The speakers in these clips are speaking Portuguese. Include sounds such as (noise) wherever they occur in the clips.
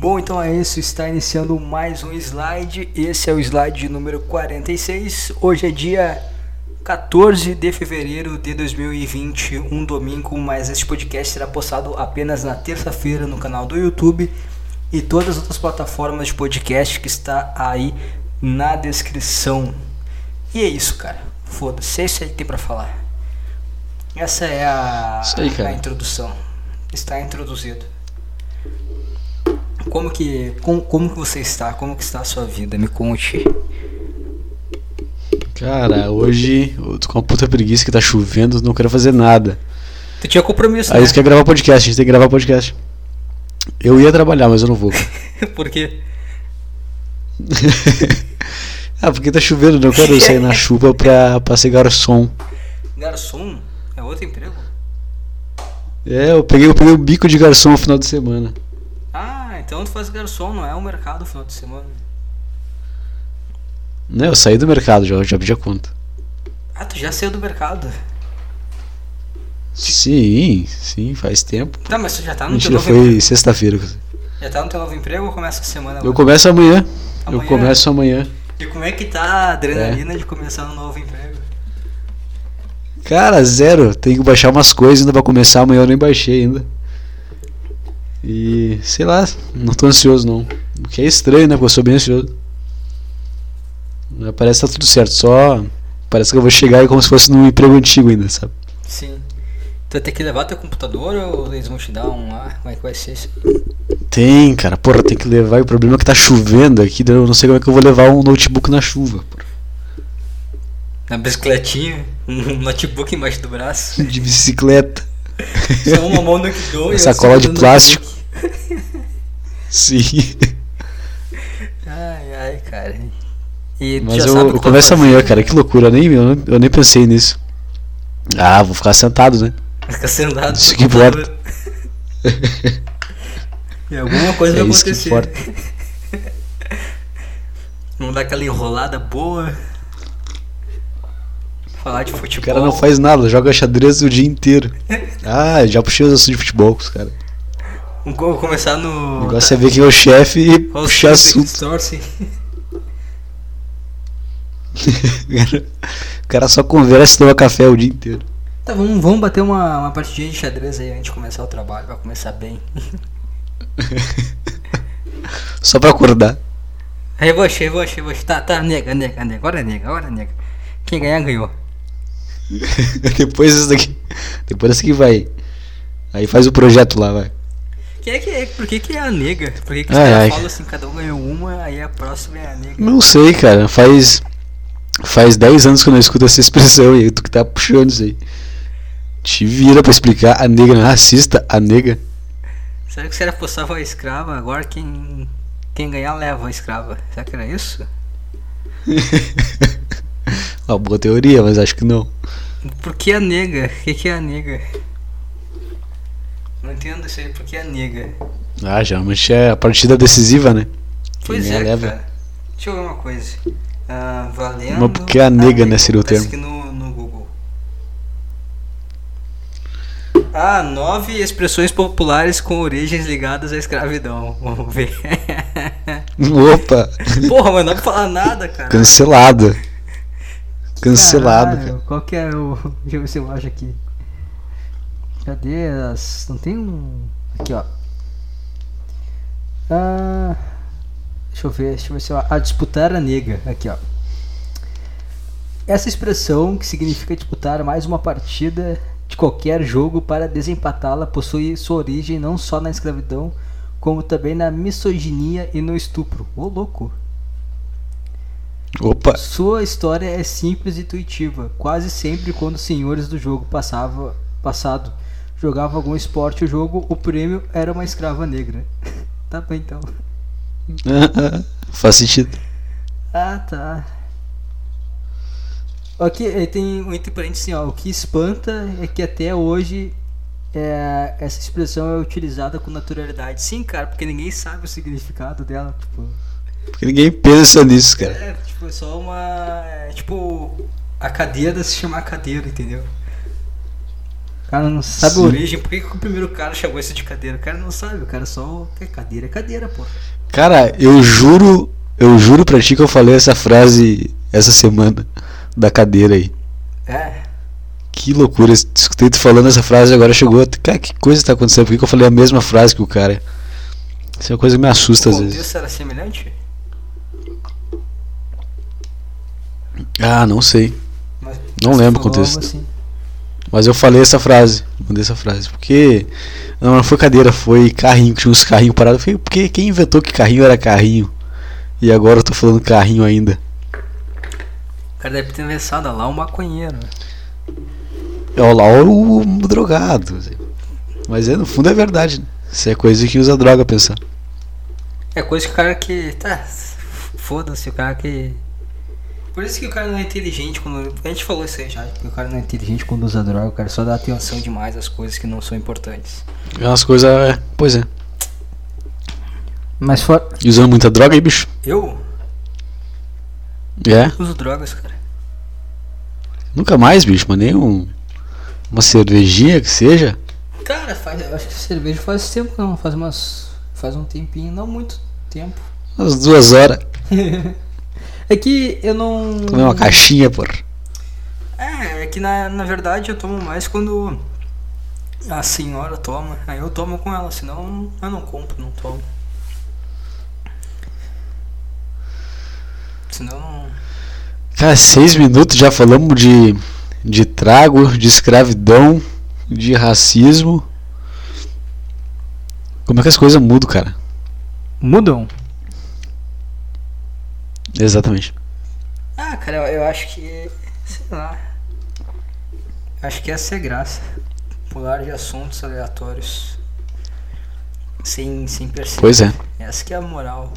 Bom, então é isso, está iniciando mais um slide. Esse é o slide número 46. Hoje é dia 14 de fevereiro de 2020, um domingo, mas este podcast será postado apenas na terça-feira no canal do YouTube e todas as outras plataformas de podcast que está aí na descrição. E é isso, cara. Foda-se, é isso aí que tem pra falar. Essa é a, aí, a introdução. Está introduzido. Como que, como, como que você está? Como que está a sua vida? Me conte. Cara, hoje eu tô com uma puta preguiça que tá chovendo, não quero fazer nada. Tu tinha compromisso, Aí né? você quer gravar podcast, a gente tem que gravar podcast. Eu ia trabalhar, mas eu não vou. (laughs) Por quê? (laughs) ah, porque tá chovendo, não quero sair na (laughs) chuva pra, pra ser garçom. Garçom? É outro emprego? É, eu peguei, eu peguei o bico de garçom no final de semana. Então tu faz garçom, não é um mercado no final de semana. Né, eu saí do mercado já, já pedi a conta. Ah, tu já saiu do mercado. Sim, sim, faz tempo. Tá, mas tu já tá no Mentira, teu novo foi emprego? sexta-feira. Já tá no teu novo emprego ou começa a semana? Eu agora? começo amanhã. Amanhã? Eu começo amanhã. E como é que tá a adrenalina de começar um novo emprego? Cara, zero. Tem que baixar umas coisas ainda pra começar amanhã, eu nem baixei ainda. E sei lá, não tô ansioso não. O que é estranho, né? Porque eu sou bem ansioso. Mas Parece que tá tudo certo, só. Parece que eu vou chegar aí como se fosse num emprego antigo ainda, sabe? Sim. Tu vai ter que levar teu computador ou eles vão te dar um lá? Como é que vai ser isso? Tem, cara, porra, tem que levar. E o problema é que tá chovendo aqui, eu não sei como é que eu vou levar um notebook na chuva, porra. Na bicicletinha, um notebook embaixo do braço. De bicicleta. Só uma mão no que dou e a Sacola de plástico. Sim. Ai, ai, cara. E Mas eu, o eu começo amanhã, cara, que loucura, eu nem, eu, eu nem pensei nisso. Ah, vou ficar sentado, né? Fica sentado. Isso que computador. E alguma coisa É vai acontecer. importa. Vamos dar aquela enrolada boa. Falar de O futebol. cara não faz nada, joga xadrez o dia inteiro. (laughs) Ah, já puxei os assuntos de futebol com os caras. Vamos co- começar no. O negócio é ver quem é o chefe e Qual puxar que assunto. torce? (laughs) o cara só conversa e toma café o dia inteiro. Tá, vamos, vamos bater uma, uma partidinha de xadrez aí antes de começar o trabalho, vai começar bem. (laughs) Só pra acordar. Revanche, revanche, revanche. Tá, tá, nega, nega, nega. Agora nega, agora nega. Quem ganhar, ganhou. (laughs) Depois isso daqui. Depois dessa aqui vai. Aí faz o projeto lá, vai. Quem é que é? Por que, que é a nega? Por que, que os Ai, caras ai. falam assim, cada um ganhou uma, aí a próxima é a nega? Não sei, cara. Faz. Faz 10 anos que eu não escuto essa expressão (laughs) e aí tu que tá puxando isso aí. Te vira pra explicar a nega não é racista, a nega. Será que se era postava a escrava, agora quem, quem ganhar leva a escrava? Será que era isso? (laughs) Uma boa teoria, mas acho que não. Por que a nega? O que, que é a nega? Não entendo isso aí, por que a nega? Ah, geralmente é a partida decisiva, né? Pois Quem é, leva. cara. Deixa eu ver uma coisa. Ah, valendo. Mas por que a nega, né, seria o termo? que no, no Google. Ah, nove expressões populares com origens ligadas à escravidão. (laughs) Vamos ver. Opa! Porra, mas não dá pra falar nada, cara. Cancelado. Cancelado, Caralho, cara. Qual que é o. Deixa eu ver se eu acho aqui. Cadê as. Não tem um. Aqui, ó. Ah. Deixa eu ver, deixa eu ver se eu. Ah, disputar a nega. Aqui, ó. Essa expressão, que significa disputar mais uma partida de qualquer jogo para desempatá-la, possui sua origem não só na escravidão, como também na misoginia e no estupro. Ô louco! Opa! Sua história é simples e intuitiva. Quase sempre quando os senhores do jogo passava, passado jogavam algum esporte ou jogo, o prêmio era uma escrava negra. (laughs) tá bem então. (laughs) Faz sentido. Ah, tá. Aqui tem um entre parênteses assim, ó. O que espanta é que até hoje é, essa expressão é utilizada com naturalidade. Sim, cara, porque ninguém sabe o significado dela. Tipo, Porque ninguém pensa nisso, cara. é, tipo, é só uma. é, tipo, a cadeira se chamar cadeira, entendeu? O cara não sabe Sim. a origem, por que, que o primeiro cara chamou isso de cadeira? O cara não sabe, o cara só quer cadeira, é cadeira, pô. Cara, eu juro, eu juro pra ti que eu falei essa frase essa semana da cadeira aí. É. Que loucura, escutei tu falando essa frase agora chegou. Cara, que coisa tá acontecendo? Por que que eu falei a mesma frase que o cara? Isso é uma coisa que me assusta O às vezes. era semelhante? Ah, não sei. Mas Não lembro o contexto. assim. Mas eu falei essa frase. Mandei essa frase. Porque. Não, não foi cadeira, foi carrinho. Tinha uns carrinhos parados. Falei, porque quem inventou que carrinho era carrinho? E agora eu tô falando carrinho ainda. O cara deve ter pensado lá o maconheiro. É o lá o, o drogado. Mas é, no fundo é verdade. Né? Isso é coisa que usa droga pensar. É coisa que o cara que. Tá. Foda-se, o cara que. Por isso que o cara não é inteligente quando. A gente falou isso aí já, que o cara não é inteligente quando usa droga, o cara só dá atenção demais às coisas que não são importantes. Umas coisas. É, pois é. Mas fora. E usando muita droga aí, bicho? Eu É? uso drogas, cara. Nunca mais, bicho, mas nem um, uma cervejinha que seja. Cara, faz, eu acho que cerveja faz tempo não, faz umas. Faz um tempinho, não muito tempo. Umas duas horas. (laughs) É que eu não. Tomei uma caixinha, porra. É, é que na, na verdade eu tomo mais quando a senhora toma. Aí eu tomo com ela, senão eu não compro, não tomo. Senão não. Cara, seis minutos já falamos de, de trago, de escravidão, de racismo. Como é que as coisas mudam, cara? Mudam? Exatamente. Ah, cara, eu, eu acho que. Sei lá. Acho que essa é a graça. Pular de assuntos aleatórios. Sem, sem perceber. Pois é. Essa que é a moral.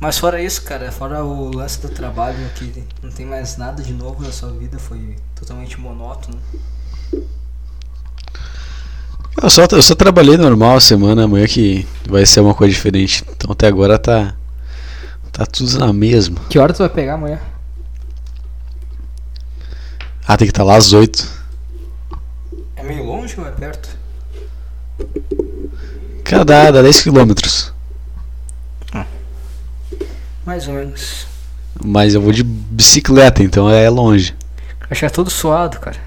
Mas fora isso, cara, fora o lance do trabalho, que não tem mais nada de novo na sua vida, foi totalmente monótono. Eu só, eu só trabalhei normal a semana, amanhã que vai ser uma coisa diferente. Então até agora tá. Tá tudo na mesma. Que hora tu vai pegar amanhã? Ah, tem que estar lá às oito. É meio longe ou é perto? Cara, dá, dá 10 quilômetros. Mais ou menos. Mas eu vou de bicicleta, então é longe. Acho que é todo suado, cara.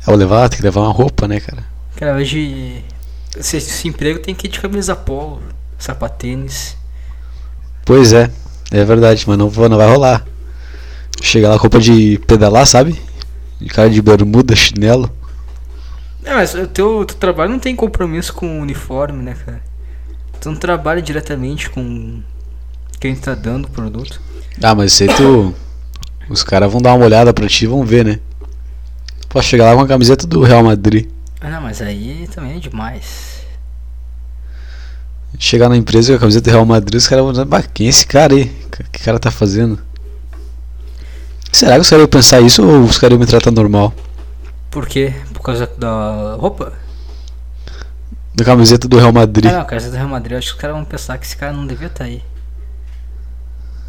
Eu vou levar, tem que levar uma roupa, né, cara? Cara, hoje. Esse, esse emprego tem que ir de camisa polo, sapatênis. Pois é, é verdade, mas não, não vai rolar. Chegar lá com roupa de pedalar, sabe? De cara de bermuda, chinelo. É, mas o teu, teu trabalho não tem compromisso com o uniforme, né, cara? Tu não trabalha diretamente com quem tá dando o produto. Ah, mas sei tu. Os caras vão dar uma olhada pra ti e vão ver, né? Posso chegar lá com a camiseta do Real Madrid. Ah, não, mas aí também é demais. Chegar na empresa com a camiseta do Real Madrid, os caras vão dizer, bah, quem é esse cara aí? O que que cara tá fazendo? Será que os caras iam pensar isso ou os caras iam me tratar normal? Por quê? Por causa da roupa? Da camiseta do Real Madrid. Ah, não, cara, você do Real Madrid, eu acho que os caras vão pensar que esse cara não devia estar aí.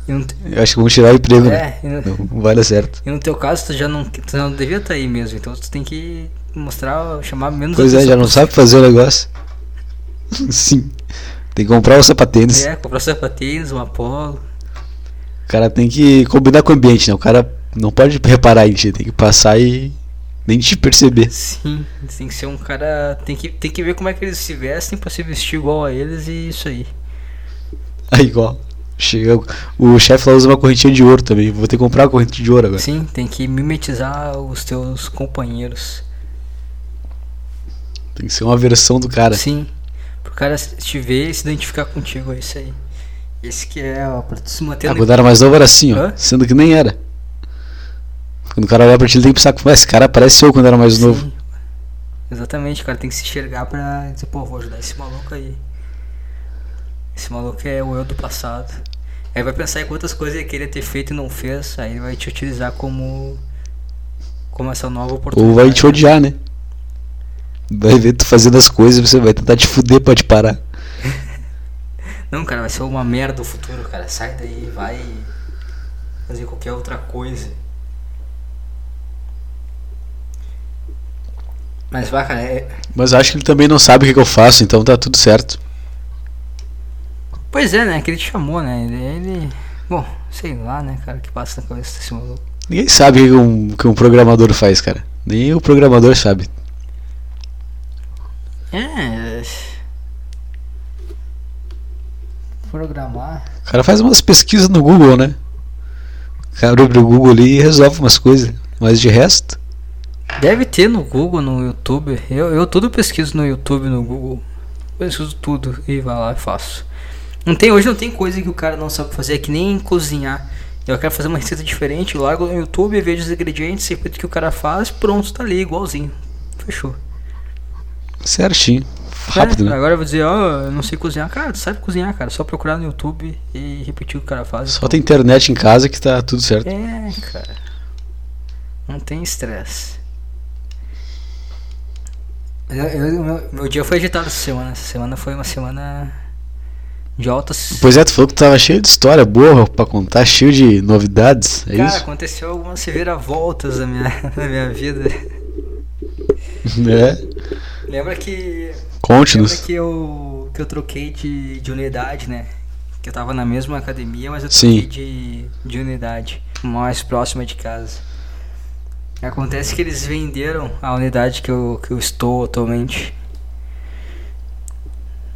E no, te- Eu acho que vão tirar o emprego, né? é, no, Não, não vai dar certo. e no teu caso, tu já não, tu não devia estar aí mesmo, então tu tem que mostrar, chamar menos Pois é, já não sabe fazer o negócio. (laughs) Sim. Tem que comprar o sapatênis. É, comprar sapatinhos, um Apollo. O cara tem que combinar com o ambiente, né? O cara não pode reparar em ti, tem que passar e nem te perceber. Sim, tem que ser um cara. Tem que, tem que ver como é que eles se vestem pra se vestir igual a eles e isso aí. (laughs) Aí igual. Chega, o chefe lá usa uma correntinha de ouro também. Vou ter que comprar uma correntinha de ouro agora. Sim, tem que mimetizar os teus companheiros. Tem que ser uma versão do cara. Sim, pro cara te ver e se identificar contigo, é isso aí. Esse que é, ó, pra tu se manter Ah, no- quando era mais novo era assim, ó. Hã? Sendo que nem era. Quando o cara olha pra ti, ele tem que pensar, "Pô, esse cara parece eu quando era mais Sim, novo. Exatamente, o cara tem que se enxergar pra dizer, pô, vou ajudar esse maluco aí. Esse maluco é o eu do passado. Aí vai pensar em quantas coisas ele queria ter feito e não fez, aí ele vai te utilizar como. como essa nova oportunidade. Ou vai te odiar, né? Vai ver tu fazendo as coisas, você vai tentar te fuder pra te parar. (laughs) Não, cara, vai ser uma merda o futuro, cara. Sai daí, vai fazer qualquer outra coisa. Mas, vai, cara, é... Mas acho que ele também não sabe o que, que eu faço, então tá tudo certo. Pois é, né? Que ele te chamou, né? Ele. ele- Bom, sei lá, né, cara, que passa na cabeça desse maluco. Ninguém sabe o que um, que um programador faz, cara. Nem o programador sabe. É. Programar. O cara faz umas pesquisas no Google, né? O cara abre o Google ali e resolve umas coisas. Mas de resto. Deve ter no Google, no YouTube. Eu, eu tudo pesquiso no YouTube, no Google. Pesquiso tudo e vai lá e faço. Não tem, hoje não tem coisa que o cara não sabe fazer, é que nem cozinhar. Eu quero fazer uma receita diferente, largo no YouTube, vejo os ingredientes, sei tudo que o cara faz, pronto, tá ali, igualzinho. Fechou. Certinho. Rápido, É, né? Agora eu vou dizer, ó, eu não sei cozinhar. Cara, tu sabe cozinhar, cara. Só procurar no YouTube e repetir o que o cara faz. Só tem internet em casa que tá tudo certo. É, cara. Não tem estresse. Eu, eu- meu, meu dia foi agitado essa semana. Essa semana foi uma semana de altas. Pois é, tu falou que tava cheio de história boa pra contar, cheio de novidades. É Cara, isso? aconteceu algumas reviravoltas na minha, (laughs) na minha vida. É. Lembra que. Lembra Conte-nos. que eu, que eu troquei de, de unidade, né? Que eu tava na mesma academia, mas eu Sim. troquei de, de unidade, mais próxima de casa. Acontece que eles venderam a unidade que eu, que eu estou atualmente.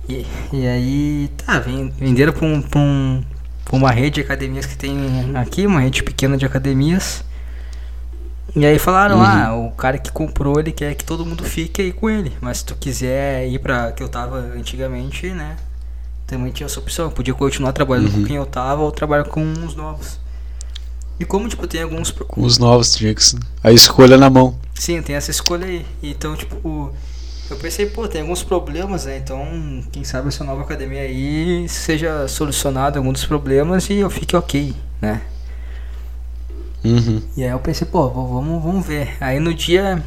E, e aí, tá, ven- venderam pra, um, pra, um, pra uma rede de academias que tem aqui, uma rede pequena de academias. E aí falaram, Uhum. ah, o cara que comprou, ele quer que todo mundo fique aí com ele. Mas se tu quiser ir pra que eu tava antigamente, né? Também tinha essa opção. Eu podia continuar trabalhando Uhum. com quem eu tava ou trabalhar com os novos. E como, tipo, tem alguns. os novos tinha que s- A escolha na mão. Sim, tem essa escolha aí. Então, tipo, eu pensei, pô, tem alguns problemas, né? Então, quem sabe essa nova academia aí seja solucionado algum dos problemas e eu fique ok, né? Uhum. E aí eu pensei, pô, vamos, vamos ver. Aí no dia.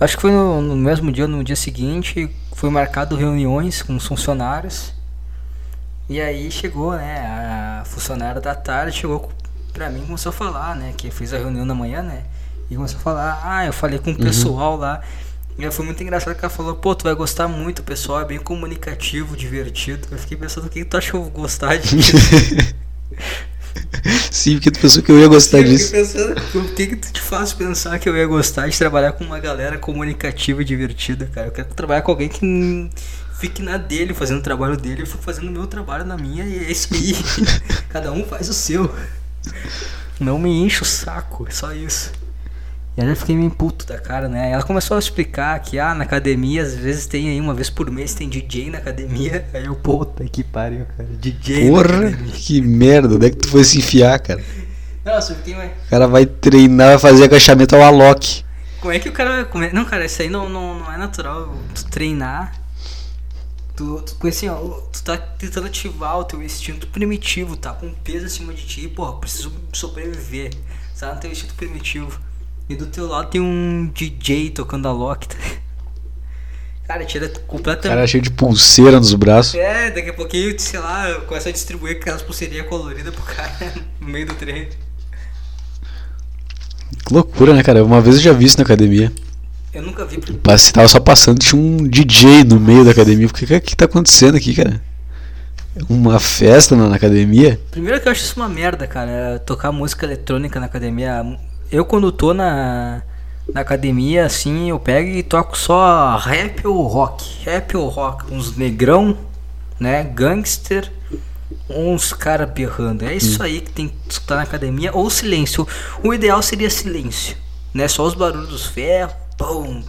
Acho que foi no, no mesmo dia, no dia seguinte, foi marcado reuniões com os funcionários. E aí chegou, né? A funcionária da tarde chegou pra mim e começou a falar, né? Que fez a reunião na manhã, né? E começou a falar, ah, eu falei com o pessoal lá. E foi muito engraçado que ela falou, pô, tu vai gostar muito, o pessoal é bem comunicativo, divertido. Eu fiquei pensando, o que tu acha que eu vou gostar disso? (laughs) (laughs) Sim, porque tu pensou que eu ia gostar Eu disso. pensando, o que que tu te faz pensar que eu ia gostar de trabalhar com uma galera comunicativa e divertida, cara? Eu quero trabalhar com alguém que fique na dele, fazendo o trabalho dele, eu fico fazendo o meu trabalho na minha e é isso aí. (laughs) Cada um faz o seu. Não me enche o saco, é só isso. E aí eu fiquei meio puto da cara, né? Ela começou a explicar que, ah, na academia, às vezes tem aí, uma vez por mês tem DJ na academia. (laughs) Aí eu, puta que pariu, cara. DJ Porra, que merda. Onde é que tu foi se enfiar, cara? Nossa, eu fiquei mais... O cara vai treinar, vai fazer agachamento ao Alok. Como é que o cara vai comer? Não, cara, isso aí não, não, não é natural. Tu treinar. Tu, tu, assim, ó, tu tá tentando ativar o teu instinto primitivo, tá com peso acima de ti, porra, preciso sobreviver. Tá no teu instinto primitivo. E do teu lado tem um DJ tocando a Loki. Tá? Cara, tira O completamente. cara cheio de pulseira nos braços. É, daqui a pouquinho, sei lá, começa a distribuir aquelas pulseirinhas coloridas pro cara (laughs) no meio do treino. Que loucura, né, cara? Uma vez eu já vi isso na academia. Eu nunca vi. Mas tava só passando, tinha um DJ no meio da academia. O que, que, que tá acontecendo aqui, cara? Uma festa na, na academia? Primeiro que eu acho isso uma merda, cara, tocar música eletrônica na academia. Eu quando tô na, na academia, assim, eu pego e toco só rap ou rock. Rap ou rock. Uns negrão, né? Gangster. Uns cara berrando. É isso aí que tem que escutar na academia. Ou silêncio. O ideal seria silêncio. Né? Só os barulhos dos ferros. Bum.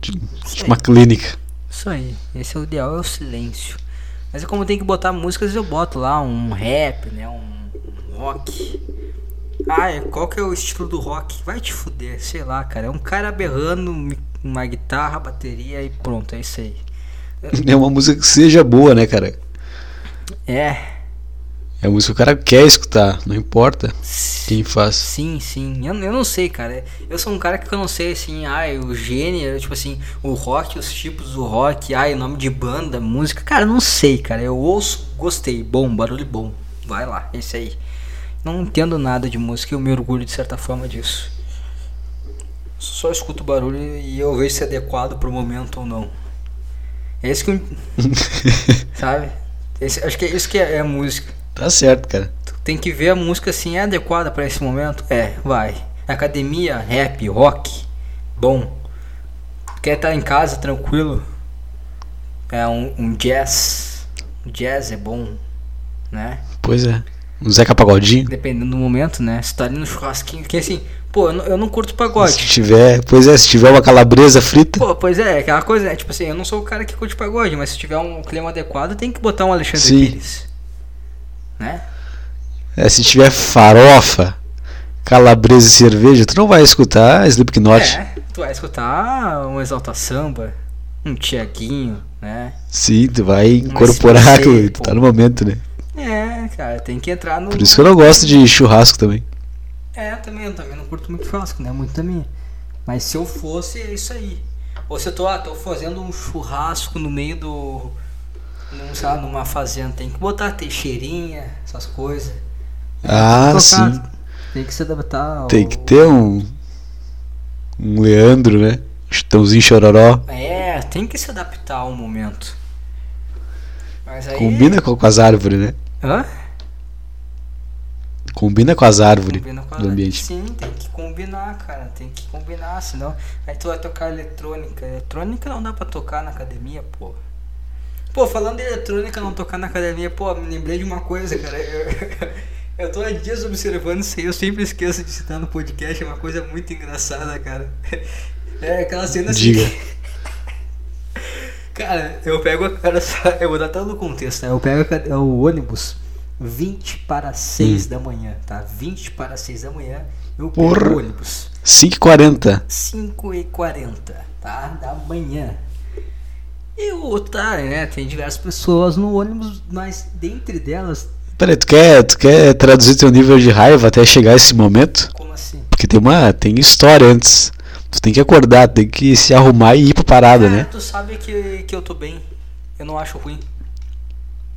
Tipo uma clínica. Isso aí, esse é o ideal, é o silêncio. Mas é como tem que botar músicas, eu boto lá um rap, né? Um rock. Ah, é- qual que é o estilo do rock? Vai te fuder, sei lá, cara. É um cara berrando uma guitarra, bateria e pronto, é isso aí. (laughs) É uma música que seja boa, né, cara? É, É a música que o cara quer escutar, não importa quem faz. sim, sim. Eu, eu não sei, cara. Eu sou um cara que eu não sei, assim, ai, o gênero, tipo assim, o rock, os tipos do rock, ai, o nome de banda, música. Cara, eu não sei, cara. Eu ouço, gostei, bom, barulho bom. Vai lá, é isso aí. Não entendo nada de música e eu me orgulho de certa forma disso. Só escuto o barulho e eu vejo se é adequado pro momento ou não. É isso que. eu- (laughs) sabe? Esse- acho que é isso que é, é a música. Tá certo, cara. Tu tem que ver a música assim, é adequada pra esse momento? É, vai. Academia, rap, rock, bom. Quer estar em casa tranquilo? É um, um jazz. Jazz é bom, né? Pois é. Um Zeca Pagodinho. Dependendo do momento, né? Se tá ali no churrasquinho, que assim, pô, eu não, eu não curto pagode. Se tiver, pois é, se tiver uma calabresa frita, Pô, pois é, aquela coisa, né? Tipo assim, eu não sou o cara que curte pagode, mas se tiver um clima adequado, tem que botar um Alexandre Sim. Pires. Né? é, se tiver farofa, calabresa e cerveja, tu não vai escutar Slipknot. É, tu vai escutar um Exalta Samba, um Tiaguinho, né? Sim, tu vai incorporar você, tu tá no momento, né? É, cara, tem que entrar no. Por isso que eu não gosto de churrasco também. É, também, eu também não curto muito churrasco, né? Muito também. Mas se eu fosse, é isso aí. Ou se eu tô, ah, tô fazendo um churrasco no meio do. Num, sei lá, numa fazenda, tem que botar teixeirinha, essas coisas. Ah, sim. Tem que se adaptar. ao- Tem que ter um. Um Leandro, né? Chutãozinho chororó. É, tem que se adaptar ao momento. Aí. Combina com, com as árvores, né? Hã? Combina com as árvores com do ambiente. Sim, tem que combinar, cara. Tem que combinar, senão. Aí tu vai tocar eletrônica. Eletrônica não dá pra tocar na academia, pô. Pô, falando de eletrônica não tocar na academia, pô, me lembrei de uma coisa, cara. Eu, (laughs) eu tô há dias observando isso aí, eu sempre esqueço de citar no podcast, é uma coisa muito engraçada, cara. (laughs) É aquela cena assim. Diga. Cara, eu pego a cara só, (laughs) eu vou dar todo o contexto, tá? Eu pego cade- o ônibus 20 para 6 Hum. da manhã, tá? 20 para 6 da manhã, eu pego Porra. o ônibus 5h40. 5 e 40, tá? Da manhã. E o otário, né? Tem diversas pessoas no ônibus, mas dentre delas, Peraí, tu quer, tu quer traduzir teu nível de raiva até chegar esse momento? como assim? Porque tem uma. Tem história antes. Tu tem que acordar, tem que se arrumar e ir pra parada, Ah, né? tu sabe que, que eu tô bem. Eu não acho ruim.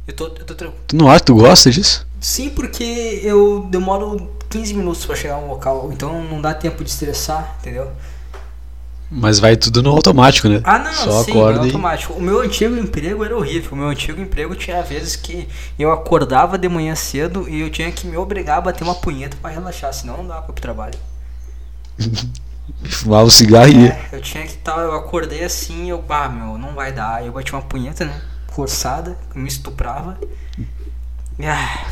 Eu tô, eu tô tranquilo. Tu não acha que tu gosta disso? Sim, porque eu demoro 15 minutos pra chegar no local, então não dá tempo de estressar, entendeu? Mas vai tudo no automático, né? Ah, não, Só sim, acorda é e. automático. O meu antigo emprego era horrível. O meu antigo emprego tinha vezes que eu acordava de manhã cedo e eu tinha que me obrigar a bater uma punheta pra relaxar, senão não dava pra ir pro trabalho. (laughs) Fumava um cigarro e ia. É, eu tinha que estar, eu acordei assim, eu, bah, meu, não vai dar. Aí eu bati uma punheta, né? Forçada, me estuprava. E, ah,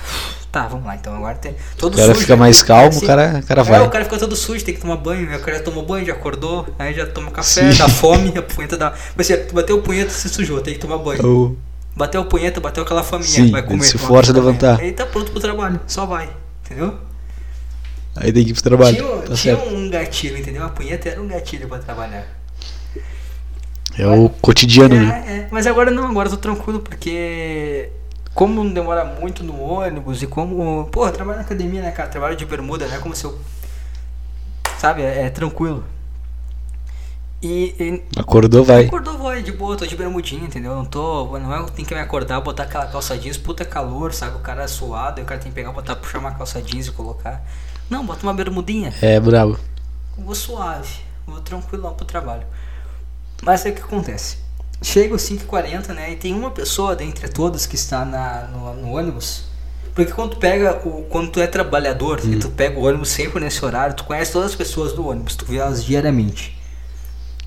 tá, vamos lá então. Agora tem. Todo O cara sujo, fica né? mais calmo, Assim, o cara, o cara É, vai. o cara fica todo sujo, tem que tomar banho. O cara tomou banho, já acordou, aí já toma café, Sim. dá (laughs) fome, a punheta dá. Mas assim, tu bateu o punheta, se sujou, tem que tomar banho. Bateu o punheta, bateu aquela faminha, Sim, vai comer. se força a levantar. Aí tá pronto pro trabalho, só vai, entendeu? Aí tem que ir pro trabalho. Tinha, Tá tinha um gatilho, entendeu? A punheta era um gatilho pra trabalhar. É o cotidiano, né? É, é. Mas agora não, agora eu tô tranquilo, porque como não demora muito no ônibus e como. Porra, eu trabalho na academia, né, cara? Trabalho de bermuda, né? Como se eu. Sabe, é, é tranquilo. E, e Acordou, vai. acordou, vai, de boa, tô de bermudinha, entendeu? Não tô. Não é que tem que me acordar, botar aquela calça jeans, puta calor, sabe? O cara é suado, o cara tem que pegar, botar, puxar uma calça jeans e colocar. Não, bota uma bermudinha. É brabo. Vou suave, vou tranquilão pro trabalho. Mas aí o que acontece? Chega os 5h40, né? E tem uma pessoa dentre todas que está na, no, no ônibus. Porque quando tu pega o. Quando tu é trabalhador e tu pega o ônibus sempre nesse horário, tu conhece todas as pessoas do ônibus, tu vê elas diariamente.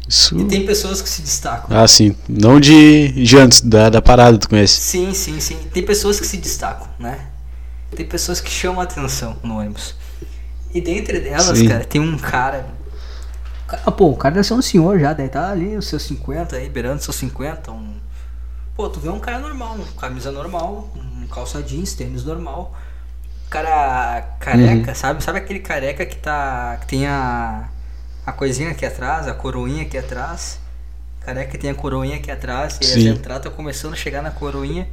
Isso. E tem pessoas que se destacam. Ah, sim. Não de, de antes, da, da parada, tu conhece. Sim, sim, sim. Tem pessoas que se destacam, né? Tem pessoas que chamam a atenção no ônibus. E dentre delas, Sim. cara, tem um cara. Cara, Pô, o cara deve ser um senhor já, deve estar ali os seus 50, aí, beirando os seus 50. Um... Pô, tu vê um cara normal, um camisa normal, um calça jeans, tênis normal. Cara careca, sabe? Sabe aquele careca que tá. que tem a. a coisinha aqui atrás, a coroinha aqui atrás. Careca que tem a coroinha aqui atrás, e as entradas tá começando a chegar na coroinha.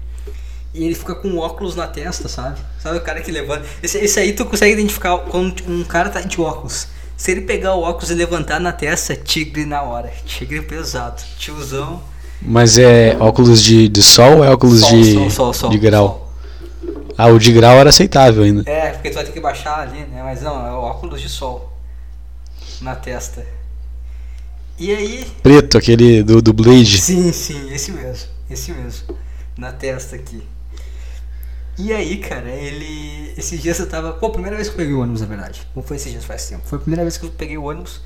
E ele fica com óculos na testa, sabe? Sabe o cara que levanta. Esse, esse aí tu consegue identificar quando um cara tá de óculos. Se ele pegar o óculos e levantar na testa, tigre na hora. Tigre pesado. Tiozão. Mas é óculos de, de sol ou é óculos Sol, de, sol, sol, sol, de grau? sol. Ah, o de grau era aceitável ainda. É, porque tu vai ter que baixar ali, né? Mas não, é óculos de sol. Na testa. E aí. Preto, aquele do, do Blade. Sim, sim, esse mesmo. Esse mesmo. Na testa aqui. E aí, cara, ele. Esses dias eu tava. Pô, primeira vez que eu peguei o ônibus, na verdade. Não foi esses dias, faz tempo. Foi a primeira vez que eu peguei o ônibus.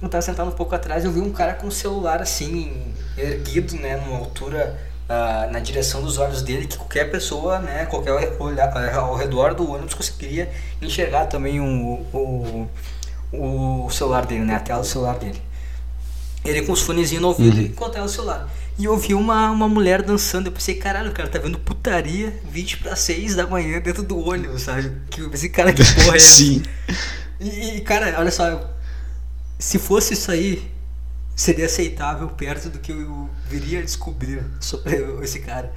Eu tava sentado um pouco atrás eu vi um cara com o celular assim, erguido, né, numa altura. Uh, na direção dos olhos dele, que qualquer pessoa, né, qualquer olhar ao redor do ônibus conseguiria enxergar também o, o, o celular dele, né, a tela do celular dele. Ele com os fonezinhos no ouvido uhum. com a tela do celular. E eu vi uma, uma mulher dançando. Eu pensei, caralho, o cara tá vendo putaria 20 para 6 da manhã dentro do ônibus, sabe? Que eu pensei, cara, que (laughs) porra é essa? Sim. E, cara, olha só. Se fosse isso aí, seria aceitável perto do que eu viria a descobrir sobre esse cara.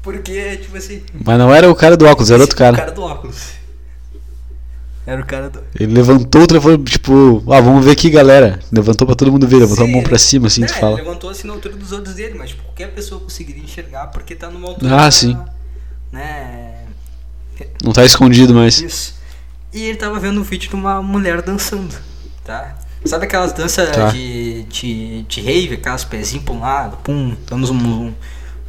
Porque, tipo assim. Mas não era o cara do óculos, era outro cara. O cara do óculos. Era o cara do. Ele levantou o telefone, tipo, ah, vamos ver aqui, galera. Levantou pra todo mundo ver, levantou Sim, a mão pra cima, assim, é, tu fala. Ele levantou assim na altura dos olhos dele, mas tipo, qualquer pessoa conseguiria enxergar porque tá numa altura. Ah, sim. Né. Não tá escondido mais. Isso. E ele tava vendo um vídeo de uma mulher dançando, tá? Sabe aquelas danças tá. de, de, de rave, aquelas pezinhos pra um lado, pum, damos um, um,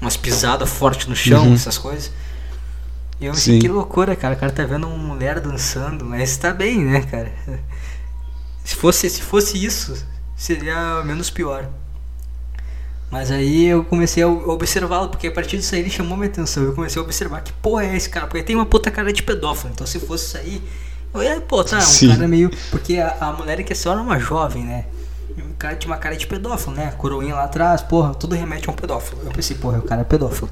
umas pisadas fortes no chão, uhum. essas coisas. E eu achei que loucura, cara. O cara tá vendo uma mulher dançando, mas tá bem, né, cara? Se fosse, se fosse isso, seria menos pior. Mas aí eu comecei a observá-lo, porque a partir disso aí ele chamou minha atenção. Eu comecei a observar que porra é esse cara, porque tem uma puta cara de pedófilo. Então se fosse isso aí, eu ia, pô, tá, um Sim. cara meio. Porque a, a mulher que é só era uma jovem, né? O cara tinha uma cara de pedófilo, né? Coroinha lá atrás, porra, tudo remete a um pedófilo. Eu pensei, porra, o cara é pedófilo.